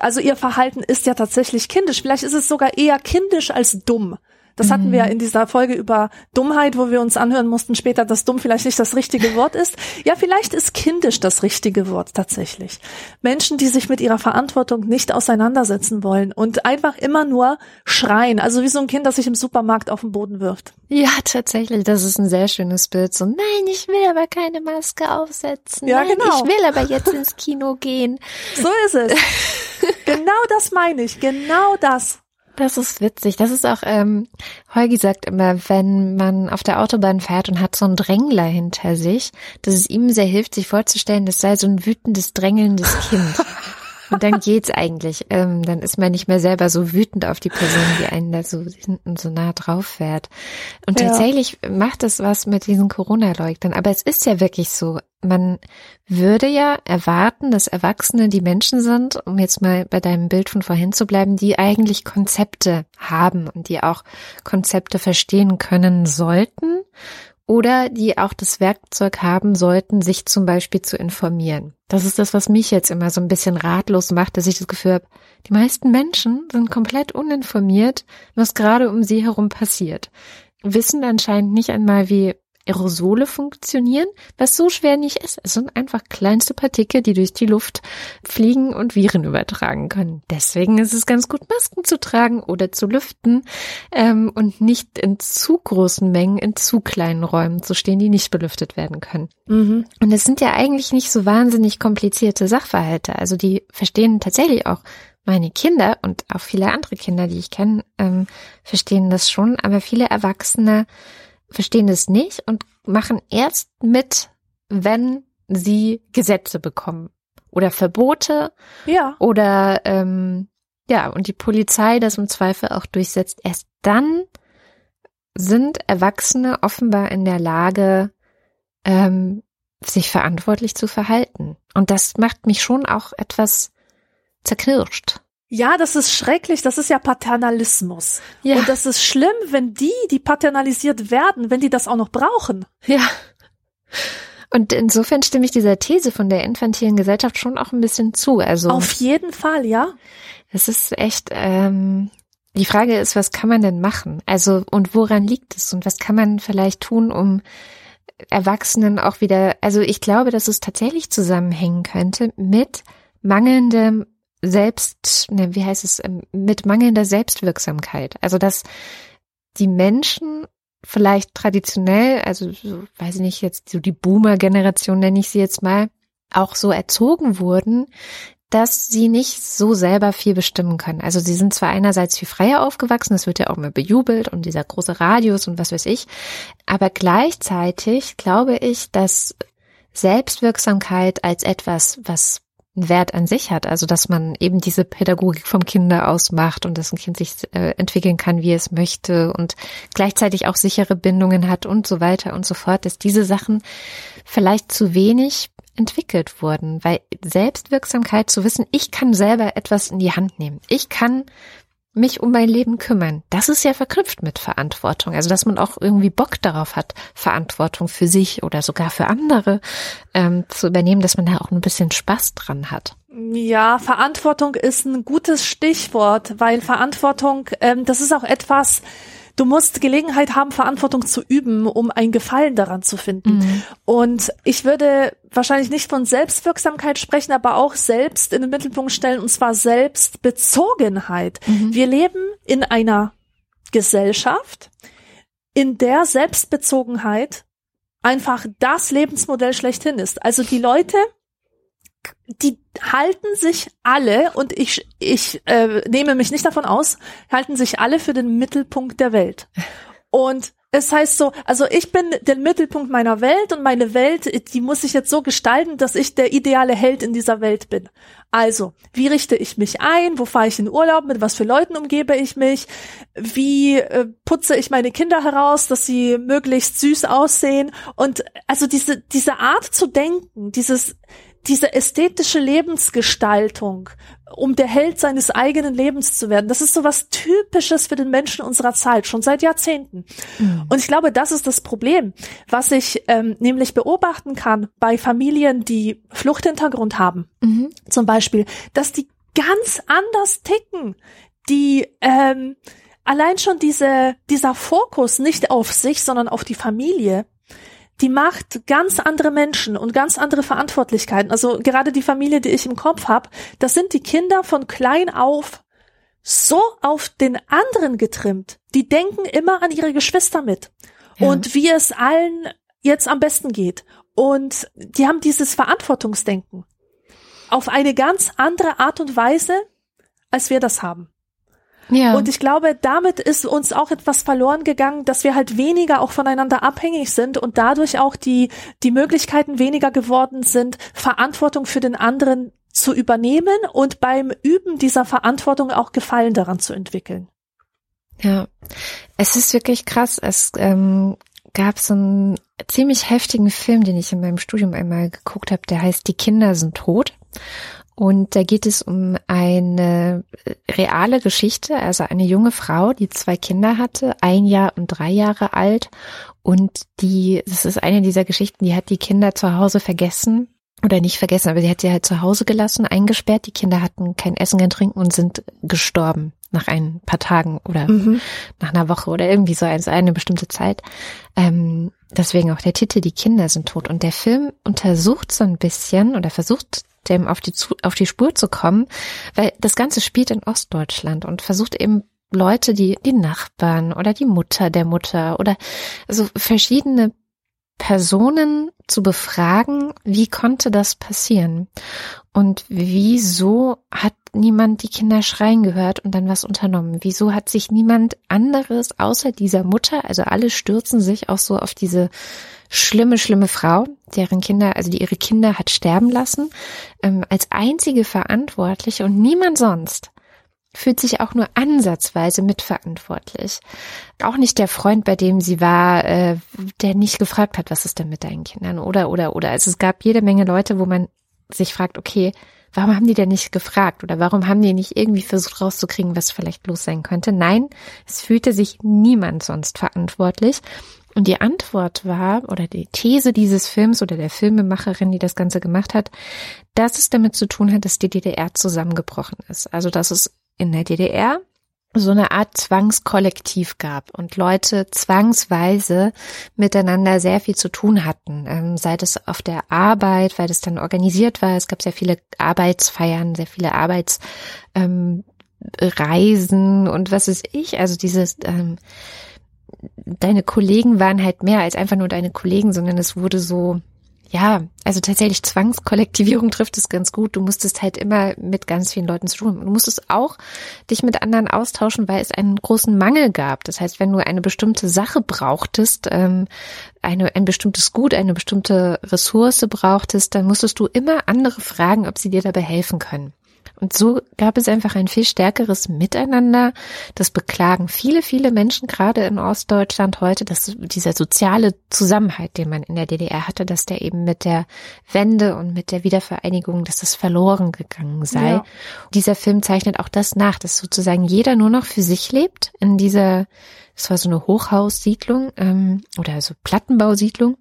[SPEAKER 2] Also ihr Verhalten ist ja tatsächlich kindisch. Vielleicht ist es sogar eher kindisch als dumm. Das hatten wir mhm. in dieser Folge über Dummheit, wo wir uns anhören mussten später, dass dumm vielleicht nicht das richtige Wort ist. Ja, vielleicht ist kindisch das richtige Wort tatsächlich. Menschen, die sich mit ihrer Verantwortung nicht auseinandersetzen wollen und einfach immer nur schreien. Also wie so ein Kind, das sich im Supermarkt auf den Boden wirft.
[SPEAKER 3] Ja, tatsächlich. Das ist ein sehr schönes Bild. So, nein, ich will aber keine Maske aufsetzen. Ja, nein, genau. Ich will aber jetzt ins Kino gehen.
[SPEAKER 2] So ist es. genau das meine ich. Genau das.
[SPEAKER 3] Das ist witzig. Das ist auch, ähm, Holgi sagt immer, wenn man auf der Autobahn fährt und hat so einen Drängler hinter sich, dass es ihm sehr hilft, sich vorzustellen, das sei so ein wütendes, drängelndes Kind. Und dann geht's eigentlich. Ähm, dann ist man nicht mehr selber so wütend auf die Person, die einen da so hinten so nah drauf fährt. Und ja. tatsächlich macht es was mit diesen Corona-Leugnern. Aber es ist ja wirklich so. Man würde ja erwarten, dass Erwachsene die Menschen sind, um jetzt mal bei deinem Bild von vorhin zu bleiben, die eigentlich Konzepte haben und die auch Konzepte verstehen können sollten oder die auch das Werkzeug haben sollten, sich zum Beispiel zu informieren. Das ist das, was mich jetzt immer so ein bisschen ratlos macht, dass ich das Gefühl habe, die meisten Menschen sind komplett uninformiert, was gerade um sie herum passiert, wissen anscheinend nicht einmal, wie Aerosole funktionieren, was so schwer nicht ist. Es sind einfach kleinste Partikel, die durch die Luft fliegen und Viren übertragen können. Deswegen ist es ganz gut, Masken zu tragen oder zu lüften ähm, und nicht in zu großen Mengen in zu kleinen Räumen zu stehen, die nicht belüftet werden können. Mhm. Und es sind ja eigentlich nicht so wahnsinnig komplizierte Sachverhalte. Also die verstehen tatsächlich auch meine Kinder und auch viele andere Kinder, die ich kenne, ähm, verstehen das schon, aber viele Erwachsene verstehen es nicht und machen erst mit, wenn sie Gesetze bekommen oder Verbote
[SPEAKER 2] ja.
[SPEAKER 3] oder ähm, ja und die Polizei das im Zweifel auch durchsetzt. Erst dann sind Erwachsene offenbar in der Lage, ähm, sich verantwortlich zu verhalten. Und das macht mich schon auch etwas zerknirscht.
[SPEAKER 2] Ja, das ist schrecklich. Das ist ja Paternalismus. Ja. Und das ist schlimm, wenn die, die paternalisiert werden, wenn die das auch noch brauchen.
[SPEAKER 3] Ja. Und insofern stimme ich dieser These von der infantilen Gesellschaft schon auch ein bisschen zu. Also
[SPEAKER 2] auf jeden Fall, ja.
[SPEAKER 3] Es ist echt. Ähm, die Frage ist, was kann man denn machen? Also und woran liegt es und was kann man vielleicht tun, um Erwachsenen auch wieder? Also ich glaube, dass es tatsächlich zusammenhängen könnte mit mangelndem selbst, ne, wie heißt es, ähm, mit mangelnder Selbstwirksamkeit. Also dass die Menschen vielleicht traditionell, also so, weiß ich nicht, jetzt so die Boomer-Generation nenne ich sie jetzt mal, auch so erzogen wurden, dass sie nicht so selber viel bestimmen können. Also sie sind zwar einerseits viel freier aufgewachsen, das wird ja auch immer bejubelt und dieser große Radius und was weiß ich, aber gleichzeitig glaube ich, dass Selbstwirksamkeit als etwas, was Wert an sich hat. Also dass man eben diese Pädagogik vom Kinder aus macht und dass ein Kind sich äh, entwickeln kann, wie es möchte und gleichzeitig auch sichere Bindungen hat und so weiter und so fort, dass diese Sachen vielleicht zu wenig entwickelt wurden, weil Selbstwirksamkeit zu wissen, ich kann selber etwas in die Hand nehmen. Ich kann mich um mein Leben kümmern. Das ist ja verknüpft mit Verantwortung. Also, dass man auch irgendwie Bock darauf hat, Verantwortung für sich oder sogar für andere ähm, zu übernehmen, dass man da auch ein bisschen Spaß dran hat.
[SPEAKER 2] Ja, Verantwortung ist ein gutes Stichwort, weil Verantwortung, ähm, das ist auch etwas, du musst Gelegenheit haben, Verantwortung zu üben, um ein Gefallen daran zu finden. Mhm. Und ich würde wahrscheinlich nicht von Selbstwirksamkeit sprechen, aber auch selbst in den Mittelpunkt stellen, und zwar Selbstbezogenheit. Mhm. Wir leben in einer Gesellschaft, in der Selbstbezogenheit einfach das Lebensmodell schlechthin ist. Also die Leute, die halten sich alle, und ich, ich äh, nehme mich nicht davon aus, halten sich alle für den Mittelpunkt der Welt. Und es heißt so, also ich bin der Mittelpunkt meiner Welt und meine Welt, die muss ich jetzt so gestalten, dass ich der ideale Held in dieser Welt bin. Also, wie richte ich mich ein? Wo fahre ich in Urlaub? Mit was für Leuten umgebe ich mich? Wie äh, putze ich meine Kinder heraus, dass sie möglichst süß aussehen? Und also diese, diese Art zu denken, dieses, diese ästhetische Lebensgestaltung, um der Held seines eigenen Lebens zu werden, das ist so was Typisches für den Menschen unserer Zeit, schon seit Jahrzehnten. Mhm. Und ich glaube, das ist das Problem, was ich ähm, nämlich beobachten kann bei Familien, die Fluchthintergrund haben, mhm. zum Beispiel, dass die ganz anders ticken, die ähm, allein schon diese, dieser Fokus nicht auf sich, sondern auf die Familie, die macht ganz andere Menschen und ganz andere Verantwortlichkeiten. Also gerade die Familie, die ich im Kopf habe, das sind die Kinder von klein auf so auf den anderen getrimmt. Die denken immer an ihre Geschwister mit ja. und wie es allen jetzt am besten geht. Und die haben dieses Verantwortungsdenken auf eine ganz andere Art und Weise, als wir das haben. Ja. Und ich glaube, damit ist uns auch etwas verloren gegangen, dass wir halt weniger auch voneinander abhängig sind und dadurch auch die, die Möglichkeiten weniger geworden sind, Verantwortung für den anderen zu übernehmen und beim Üben dieser Verantwortung auch Gefallen daran zu entwickeln.
[SPEAKER 3] Ja, es ist wirklich krass. Es ähm, gab so einen ziemlich heftigen Film, den ich in meinem Studium einmal geguckt habe, der heißt Die Kinder sind tot. Und da geht es um eine reale Geschichte, also eine junge Frau, die zwei Kinder hatte, ein Jahr und drei Jahre alt. Und die, das ist eine dieser Geschichten, die hat die Kinder zu Hause vergessen oder nicht vergessen, aber sie hat sie halt zu Hause gelassen, eingesperrt. Die Kinder hatten kein Essen, kein Trinken und sind gestorben nach ein paar Tagen oder mhm. nach einer Woche oder irgendwie so also eine bestimmte Zeit. Ähm, deswegen auch der Titel, die Kinder sind tot. Und der Film untersucht so ein bisschen oder versucht dem auf die, auf die Spur zu kommen, weil das Ganze spielt in Ostdeutschland und versucht eben Leute, die, die Nachbarn oder die Mutter der Mutter oder so verschiedene Personen zu befragen, wie konnte das passieren? Und wieso hat niemand die Kinder schreien gehört und dann was unternommen? Wieso hat sich niemand anderes außer dieser Mutter, also alle stürzen sich auch so auf diese schlimme, schlimme Frau, deren Kinder, also die ihre Kinder hat sterben lassen, ähm, als einzige Verantwortliche und niemand sonst fühlt sich auch nur ansatzweise mitverantwortlich. Auch nicht der Freund, bei dem sie war, äh, der nicht gefragt hat, was ist denn mit deinen Kindern oder oder oder. Also es gab jede Menge Leute, wo man sich fragt, okay, warum haben die denn nicht gefragt oder warum haben die nicht irgendwie versucht rauszukriegen, was vielleicht los sein könnte? Nein, es fühlte sich niemand sonst verantwortlich. Und die Antwort war, oder die These dieses Films oder der Filmemacherin, die das Ganze gemacht hat, dass es damit zu tun hat, dass die DDR zusammengebrochen ist. Also, dass es in der DDR so eine Art Zwangskollektiv gab und Leute zwangsweise miteinander sehr viel zu tun hatten, ähm, sei das auf der Arbeit, weil das dann organisiert war. Es gab sehr viele Arbeitsfeiern, sehr viele Arbeitsreisen ähm, und was ist ich, also dieses ähm, deine Kollegen waren halt mehr als einfach nur deine Kollegen, sondern es wurde so ja, also tatsächlich Zwangskollektivierung trifft es ganz gut. Du musstest halt immer mit ganz vielen Leuten zu tun. Du musstest auch dich mit anderen austauschen, weil es einen großen Mangel gab. Das heißt, wenn du eine bestimmte Sache brauchtest, ähm, eine, ein bestimmtes Gut, eine bestimmte Ressource brauchtest, dann musstest du immer andere fragen, ob sie dir dabei helfen können. Und so gab es einfach ein viel stärkeres Miteinander. Das beklagen viele, viele Menschen, gerade in Ostdeutschland heute, dass dieser soziale Zusammenhalt, den man in der DDR hatte, dass der eben mit der Wende und mit der Wiedervereinigung, dass das verloren gegangen sei. Ja. Dieser Film zeichnet auch das nach, dass sozusagen jeder nur noch für sich lebt in dieser, es war so eine Hochhaussiedlung ähm, oder so Plattenbausiedlung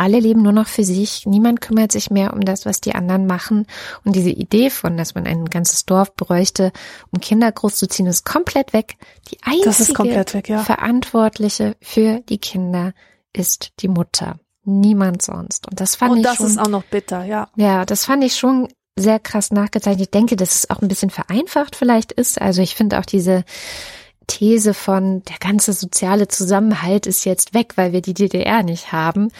[SPEAKER 3] alle leben nur noch für sich. Niemand kümmert sich mehr um das, was die anderen machen. Und diese Idee von, dass man ein ganzes Dorf bräuchte, um Kinder großzuziehen, ist komplett weg. Die einzige
[SPEAKER 2] weg, ja.
[SPEAKER 3] Verantwortliche für die Kinder ist die Mutter. Niemand sonst. Und das fand
[SPEAKER 2] Und
[SPEAKER 3] ich
[SPEAKER 2] das
[SPEAKER 3] schon.
[SPEAKER 2] ist auch noch bitter, ja.
[SPEAKER 3] Ja, das fand ich schon sehr krass nachgezeichnet. Ich denke, dass es auch ein bisschen vereinfacht vielleicht ist. Also ich finde auch diese These von der ganze soziale Zusammenhalt ist jetzt weg, weil wir die DDR nicht haben.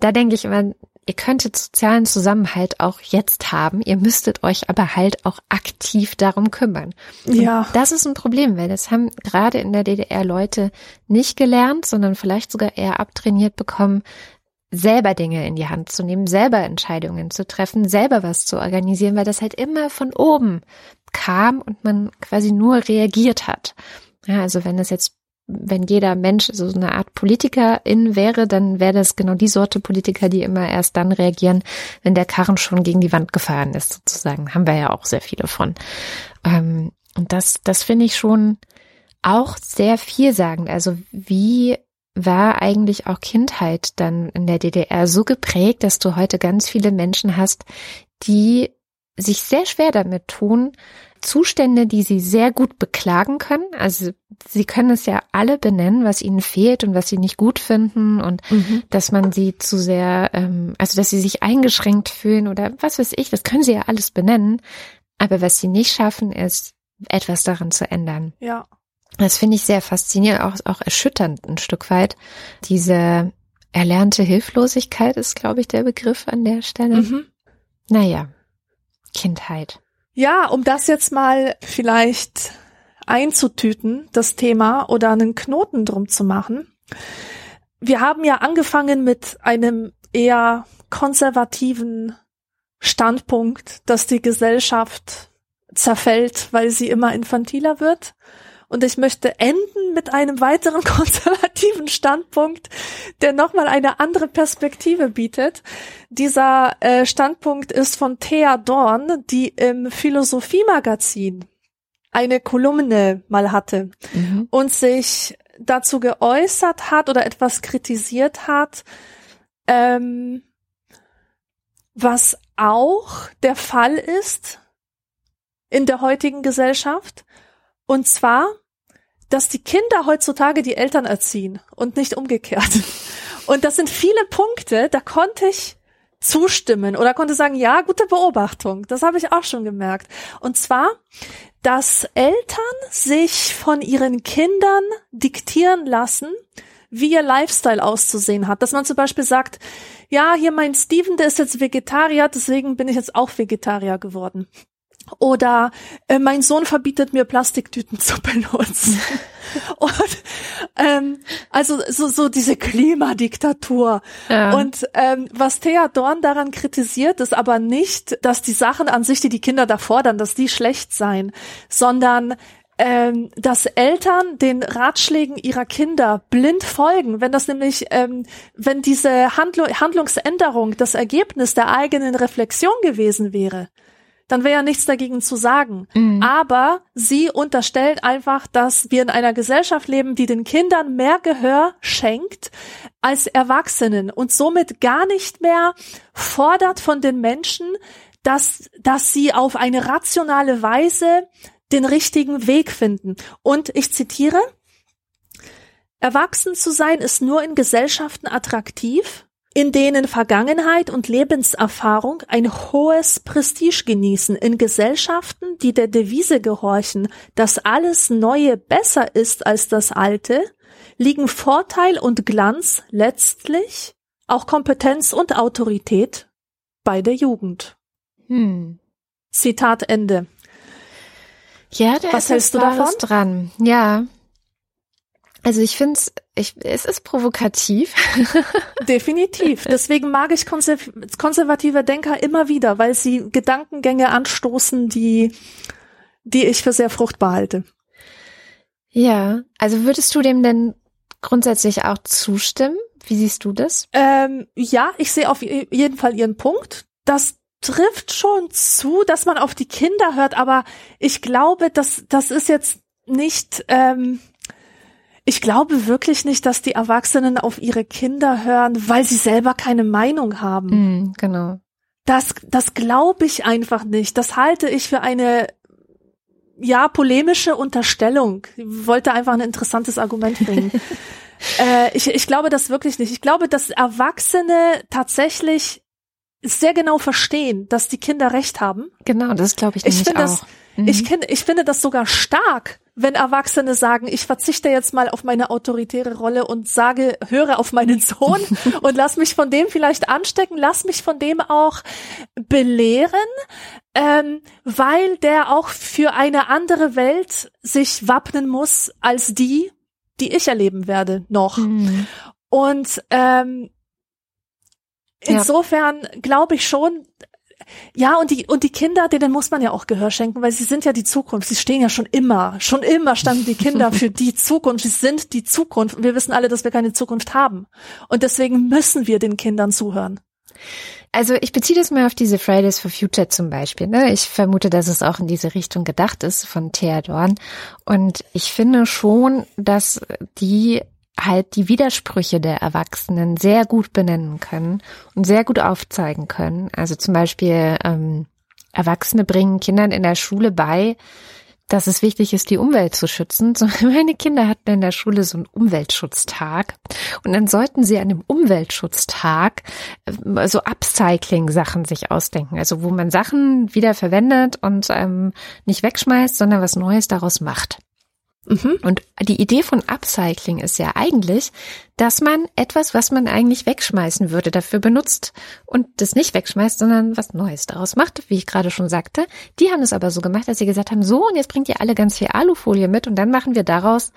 [SPEAKER 3] Da denke ich immer, ihr könntet sozialen Zusammenhalt auch jetzt haben, ihr müsstet euch aber halt auch aktiv darum kümmern. Und
[SPEAKER 2] ja.
[SPEAKER 3] Das ist ein Problem, weil das haben gerade in der DDR Leute nicht gelernt, sondern vielleicht sogar eher abtrainiert bekommen, selber Dinge in die Hand zu nehmen, selber Entscheidungen zu treffen, selber was zu organisieren, weil das halt immer von oben kam und man quasi nur reagiert hat. Ja, also wenn es jetzt, wenn jeder Mensch so eine Art Politikerin wäre, dann wäre das genau die Sorte Politiker, die immer erst dann reagieren, wenn der Karren schon gegen die Wand gefahren ist, sozusagen. Haben wir ja auch sehr viele von. Ähm, und das, das finde ich schon auch sehr vielsagend. Also wie war eigentlich auch Kindheit dann in der DDR so geprägt, dass du heute ganz viele Menschen hast, die sich sehr schwer damit tun, Zustände, die sie sehr gut beklagen können. Also sie können es ja alle benennen, was ihnen fehlt und was sie nicht gut finden und mhm. dass man sie zu sehr, ähm, also dass sie sich eingeschränkt fühlen oder was weiß ich, das können sie ja alles benennen. Aber was sie nicht schaffen, ist etwas daran zu ändern.
[SPEAKER 2] Ja.
[SPEAKER 3] Das finde ich sehr faszinierend, auch, auch erschütternd ein Stück weit. Diese erlernte Hilflosigkeit ist, glaube ich, der Begriff an der Stelle. Mhm. Naja, Kindheit.
[SPEAKER 2] Ja, um das jetzt mal vielleicht einzutüten, das Thema, oder einen Knoten drum zu machen. Wir haben ja angefangen mit einem eher konservativen Standpunkt, dass die Gesellschaft zerfällt, weil sie immer infantiler wird. Und ich möchte enden mit einem weiteren konservativen Standpunkt, der nochmal eine andere Perspektive bietet. Dieser äh, Standpunkt ist von Thea Dorn, die im Philosophiemagazin eine Kolumne mal hatte mhm. und sich dazu geäußert hat oder etwas kritisiert hat, ähm, was auch der Fall ist in der heutigen Gesellschaft, und zwar, dass die Kinder heutzutage die Eltern erziehen und nicht umgekehrt. Und das sind viele Punkte, da konnte ich zustimmen oder konnte sagen, ja, gute Beobachtung. Das habe ich auch schon gemerkt. Und zwar, dass Eltern sich von ihren Kindern diktieren lassen, wie ihr Lifestyle auszusehen hat. Dass man zum Beispiel sagt, ja, hier mein Steven, der ist jetzt Vegetarier, deswegen bin ich jetzt auch Vegetarier geworden. Oder äh, mein Sohn verbietet mir Plastiktüten zu benutzen. Und ähm, also so, so diese Klimadiktatur. Ja. Und ähm, was Thea Dorn daran kritisiert, ist aber nicht, dass die Sachen an sich, die die Kinder da fordern, dass die schlecht seien, sondern ähm, dass Eltern den Ratschlägen ihrer Kinder blind folgen, wenn das nämlich, ähm, wenn diese Handlung, Handlungsänderung das Ergebnis der eigenen Reflexion gewesen wäre, dann wäre ja nichts dagegen zu sagen. Mhm. Aber sie unterstellen einfach, dass wir in einer Gesellschaft leben, die den Kindern mehr Gehör schenkt als Erwachsenen und somit gar nicht mehr fordert von den Menschen, dass, dass sie auf eine rationale Weise den richtigen Weg finden. Und ich zitiere, Erwachsen zu sein ist nur in Gesellschaften attraktiv, in denen Vergangenheit und Lebenserfahrung ein hohes Prestige genießen, in Gesellschaften, die der Devise gehorchen, dass alles Neue besser ist als das Alte, liegen Vorteil und Glanz letztlich, auch Kompetenz und Autorität bei der Jugend. Hm. Zitat Ende.
[SPEAKER 3] Ja, da Was ist hältst du davon? dran. Ja. Also ich finde es, ich, es ist provokativ.
[SPEAKER 2] Definitiv. Deswegen mag ich konserv konservative Denker immer wieder, weil sie Gedankengänge anstoßen, die, die ich für sehr fruchtbar halte.
[SPEAKER 3] Ja, also würdest du dem denn grundsätzlich auch zustimmen? Wie siehst du das?
[SPEAKER 2] Ähm, ja, ich sehe auf jeden Fall ihren Punkt. Das trifft schon zu, dass man auf die Kinder hört, aber ich glaube, dass das ist jetzt nicht. Ähm, ich glaube wirklich nicht, dass die Erwachsenen auf ihre Kinder hören, weil sie selber keine Meinung haben.
[SPEAKER 3] Mm, genau.
[SPEAKER 2] Das, das glaube ich einfach nicht. Das halte ich für eine ja polemische Unterstellung. Ich wollte einfach ein interessantes Argument bringen. äh, ich, ich glaube das wirklich nicht. Ich glaube, dass Erwachsene tatsächlich sehr genau verstehen, dass die Kinder Recht haben.
[SPEAKER 3] Genau, das glaube ich,
[SPEAKER 2] ich
[SPEAKER 3] finde
[SPEAKER 2] das, mhm. ich, kenn, ich finde das sogar stark, wenn Erwachsene sagen, ich verzichte jetzt mal auf meine autoritäre Rolle und sage, höre auf meinen Sohn und lass mich von dem vielleicht anstecken, lass mich von dem auch belehren, ähm, weil der auch für eine andere Welt sich wappnen muss als die, die ich erleben werde noch. Mhm. Und ähm, insofern ja. glaube ich schon, ja, und die, und die Kinder, denen muss man ja auch Gehör schenken, weil sie sind ja die Zukunft. Sie stehen ja schon immer, schon immer standen die Kinder für die Zukunft. Sie sind die Zukunft. Und wir wissen alle, dass wir keine Zukunft haben. Und deswegen müssen wir den Kindern zuhören.
[SPEAKER 3] Also ich beziehe das mal auf diese Fridays for Future zum Beispiel. Ne? Ich vermute, dass es auch in diese Richtung gedacht ist von Thea Dorn. Und ich finde schon, dass die halt die Widersprüche der Erwachsenen sehr gut benennen können und sehr gut aufzeigen können. Also zum Beispiel ähm, Erwachsene bringen Kindern in der Schule bei, dass es wichtig ist, die Umwelt zu schützen. Meine Kinder hatten in der Schule so einen Umweltschutztag und dann sollten sie an dem Umweltschutztag äh, so Upcycling-Sachen sich ausdenken. Also wo man Sachen wieder verwendet und ähm, nicht wegschmeißt, sondern was Neues daraus macht. Mhm. Und die Idee von Upcycling ist ja eigentlich, dass man etwas, was man eigentlich wegschmeißen würde, dafür benutzt und das nicht wegschmeißt, sondern was Neues daraus macht, wie ich gerade schon sagte. Die haben es aber so gemacht, dass sie gesagt haben, so und jetzt bringt ihr alle ganz viel Alufolie mit und dann machen wir daraus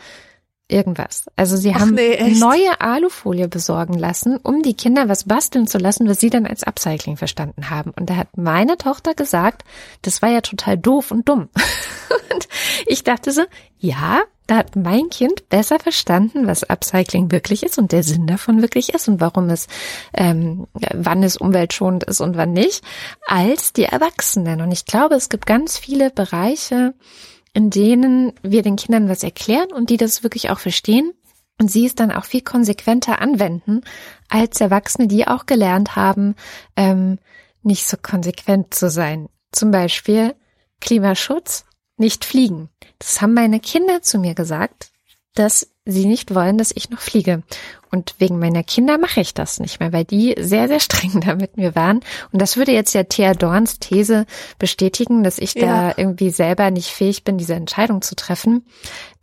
[SPEAKER 3] irgendwas. Also sie Ach haben nee, neue Alufolie besorgen lassen, um die Kinder was basteln zu lassen, was sie dann als Upcycling verstanden haben. Und da hat meine Tochter gesagt, das war ja total doof und dumm. und ich dachte so, ja, da hat mein Kind besser verstanden, was Upcycling wirklich ist und der Sinn davon wirklich ist und warum es, ähm, wann es umweltschonend ist und wann nicht, als die Erwachsenen. Und ich glaube, es gibt ganz viele Bereiche, in denen wir den Kindern was erklären und die das wirklich auch verstehen und sie es dann auch viel konsequenter anwenden als Erwachsene, die auch gelernt haben, ähm, nicht so konsequent zu sein. Zum Beispiel Klimaschutz, nicht fliegen. Das haben meine Kinder zu mir gesagt, dass sie nicht wollen, dass ich noch fliege. Und wegen meiner Kinder mache ich das nicht mehr, weil die sehr, sehr streng da mit mir waren. Und das würde jetzt ja Thea Dorns These bestätigen, dass ich ja. da irgendwie selber nicht fähig bin, diese Entscheidung zu treffen.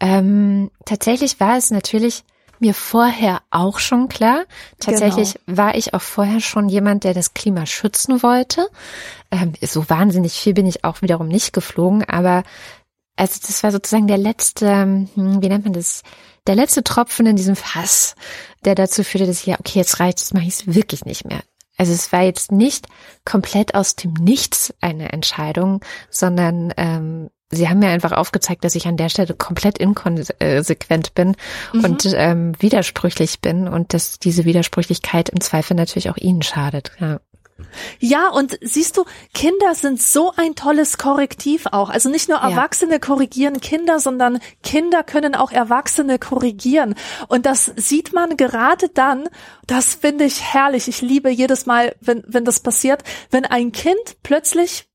[SPEAKER 3] Ähm, tatsächlich war es natürlich mir vorher auch schon klar. Tatsächlich genau. war ich auch vorher schon jemand, der das Klima schützen wollte. Ähm, so wahnsinnig viel bin ich auch wiederum nicht geflogen, aber also das war sozusagen der letzte, hm, wie nennt man das, der letzte Tropfen in diesem Fass, der dazu führte, dass ich ja, okay, jetzt reicht, jetzt mache ich es wirklich nicht mehr. Also es war jetzt nicht komplett aus dem Nichts eine Entscheidung, sondern ähm, sie haben mir einfach aufgezeigt, dass ich an der Stelle komplett inkonsequent bin mhm. und ähm, widersprüchlich bin und dass diese Widersprüchlichkeit im Zweifel natürlich auch ihnen schadet. Ja.
[SPEAKER 2] Ja, und siehst du, Kinder sind so ein tolles Korrektiv auch. Also nicht nur Erwachsene ja. korrigieren Kinder, sondern Kinder können auch Erwachsene korrigieren. Und das sieht man gerade dann, das finde ich herrlich. Ich liebe jedes Mal, wenn, wenn das passiert, wenn ein Kind plötzlich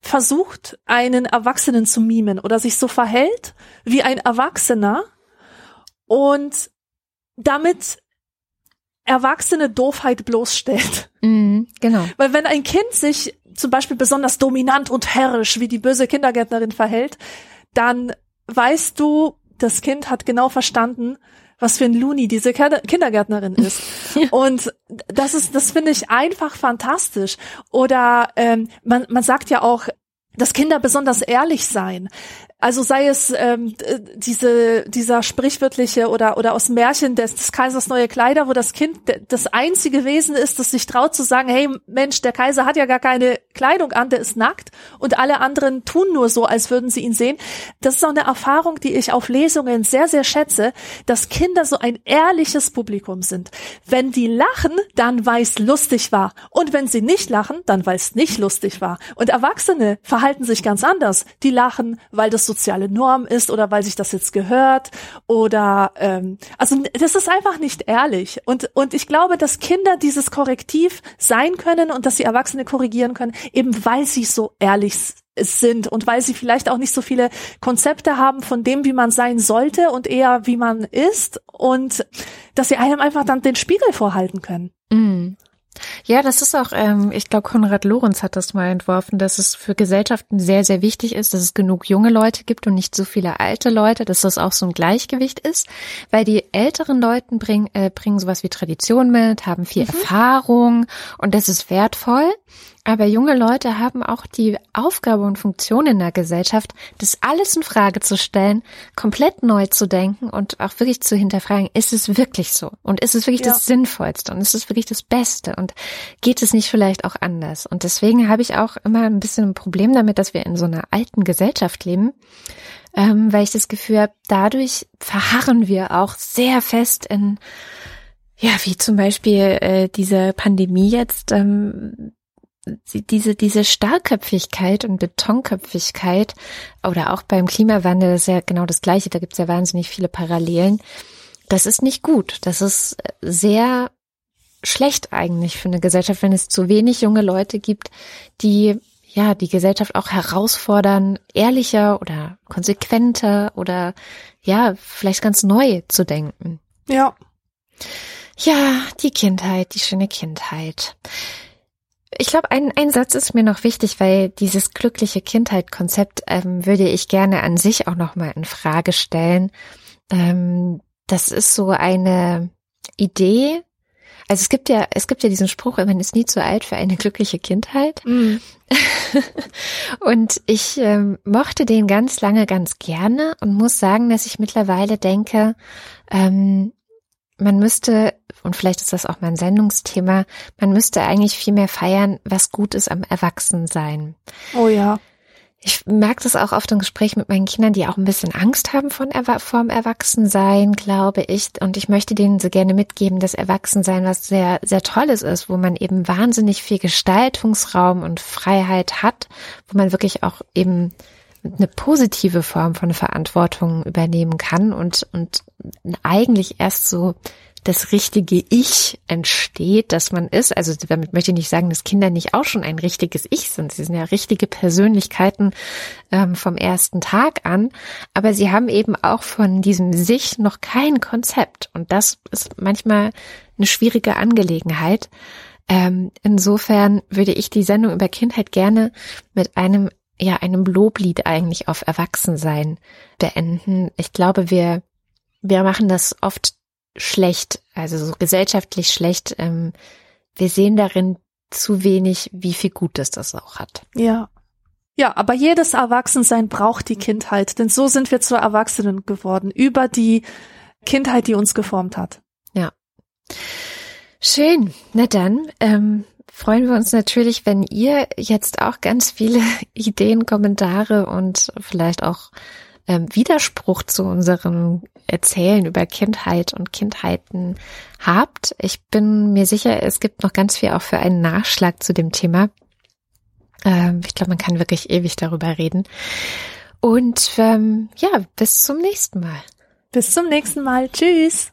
[SPEAKER 2] versucht, einen Erwachsenen zu mimen oder sich so verhält wie ein Erwachsener und damit erwachsene Doofheit bloßstellt.
[SPEAKER 3] Mhm, genau.
[SPEAKER 2] Weil wenn ein Kind sich zum Beispiel besonders dominant und herrisch wie die böse Kindergärtnerin verhält, dann weißt du, das Kind hat genau verstanden, was für ein Looney diese Kindergärtnerin ist. ja. Und das ist, das finde ich einfach fantastisch. Oder ähm, man, man sagt ja auch, dass Kinder besonders ehrlich sein. Also sei es ähm, diese dieser sprichwörtliche oder oder aus Märchen des, des Kaisers neue Kleider, wo das Kind das einzige Wesen ist, das sich traut zu sagen, hey Mensch, der Kaiser hat ja gar keine Kleidung an, der ist nackt und alle anderen tun nur so, als würden sie ihn sehen. Das ist auch eine Erfahrung, die ich auf Lesungen sehr sehr schätze, dass Kinder so ein ehrliches Publikum sind. Wenn die lachen, dann weil es lustig war und wenn sie nicht lachen, dann weil es nicht lustig war. Und Erwachsene verhalten sich ganz anders. Die lachen, weil das soziale Norm ist oder weil sich das jetzt gehört oder ähm, also das ist einfach nicht ehrlich und und ich glaube, dass Kinder dieses Korrektiv sein können und dass sie Erwachsene korrigieren können, eben weil sie so ehrlich sind und weil sie vielleicht auch nicht so viele Konzepte haben von dem, wie man sein sollte und eher wie man ist und dass sie einem einfach dann den Spiegel vorhalten können.
[SPEAKER 3] Mm. Ja, das ist auch, ähm, ich glaube, Konrad Lorenz hat das mal entworfen, dass es für Gesellschaften sehr, sehr wichtig ist, dass es genug junge Leute gibt und nicht so viele alte Leute, dass das auch so ein Gleichgewicht ist, weil die älteren Leuten bringen, äh, bringen sowas wie Tradition mit, haben viel mhm. Erfahrung und das ist wertvoll. Aber junge Leute haben auch die Aufgabe und Funktion in der Gesellschaft, das alles in Frage zu stellen, komplett neu zu denken und auch wirklich zu hinterfragen, ist es wirklich so? Und ist es wirklich ja. das Sinnvollste? Und ist es wirklich das Beste? Und geht es nicht vielleicht auch anders? Und deswegen habe ich auch immer ein bisschen ein Problem damit, dass wir in so einer alten Gesellschaft leben, ähm, weil ich das Gefühl habe, dadurch verharren wir auch sehr fest in ja, wie zum Beispiel äh, diese Pandemie jetzt, ähm, diese, diese Starrköpfigkeit und Betonköpfigkeit oder auch beim Klimawandel ist ja genau das Gleiche, da gibt es ja wahnsinnig viele Parallelen. Das ist nicht gut. Das ist sehr schlecht eigentlich für eine Gesellschaft, wenn es zu wenig junge Leute gibt, die ja die Gesellschaft auch herausfordern, ehrlicher oder konsequenter oder ja, vielleicht ganz neu zu denken.
[SPEAKER 2] Ja.
[SPEAKER 3] Ja, die Kindheit, die schöne Kindheit. Ich glaube, ein, ein Satz ist mir noch wichtig, weil dieses glückliche Kindheit-Konzept ähm, würde ich gerne an sich auch nochmal in Frage stellen. Ähm, das ist so eine Idee. Also es gibt ja, es gibt ja diesen Spruch, man ist nie zu alt für eine glückliche Kindheit. Mm. und ich ähm, mochte den ganz lange ganz gerne und muss sagen, dass ich mittlerweile denke, ähm, man müsste, und vielleicht ist das auch mein Sendungsthema, man müsste eigentlich viel mehr feiern, was gut ist am Erwachsensein.
[SPEAKER 2] Oh ja.
[SPEAKER 3] Ich merke das auch oft im Gespräch mit meinen Kindern, die auch ein bisschen Angst haben von Erwa vom Erwachsensein, glaube ich. Und ich möchte denen so gerne mitgeben, dass Erwachsensein was sehr, sehr Tolles ist, wo man eben wahnsinnig viel Gestaltungsraum und Freiheit hat, wo man wirklich auch eben eine positive Form von Verantwortung übernehmen kann und, und eigentlich erst so das richtige Ich entsteht, dass man ist. Also damit möchte ich nicht sagen, dass Kinder nicht auch schon ein richtiges Ich sind. Sie sind ja richtige Persönlichkeiten ähm, vom ersten Tag an, aber sie haben eben auch von diesem Sich noch kein Konzept. Und das ist manchmal eine schwierige Angelegenheit. Ähm, insofern würde ich die Sendung über Kindheit gerne mit einem ja einem Loblied eigentlich auf Erwachsensein beenden. Ich glaube, wir wir machen das oft schlecht, also so gesellschaftlich schlecht. Ähm, wir sehen darin zu wenig, wie viel Gutes das auch hat.
[SPEAKER 2] Ja. Ja, aber jedes Erwachsensein braucht die Kindheit, denn so sind wir zu Erwachsenen geworden, über die Kindheit, die uns geformt hat.
[SPEAKER 3] Ja. Schön. Na dann, ähm, freuen wir uns natürlich, wenn ihr jetzt auch ganz viele Ideen, Kommentare und vielleicht auch ähm, Widerspruch zu unserem Erzählen über Kindheit und Kindheiten habt. Ich bin mir sicher, es gibt noch ganz viel auch für einen Nachschlag zu dem Thema. Ähm, ich glaube, man kann wirklich ewig darüber reden. Und ähm, ja, bis zum nächsten Mal.
[SPEAKER 2] Bis zum nächsten Mal. Tschüss.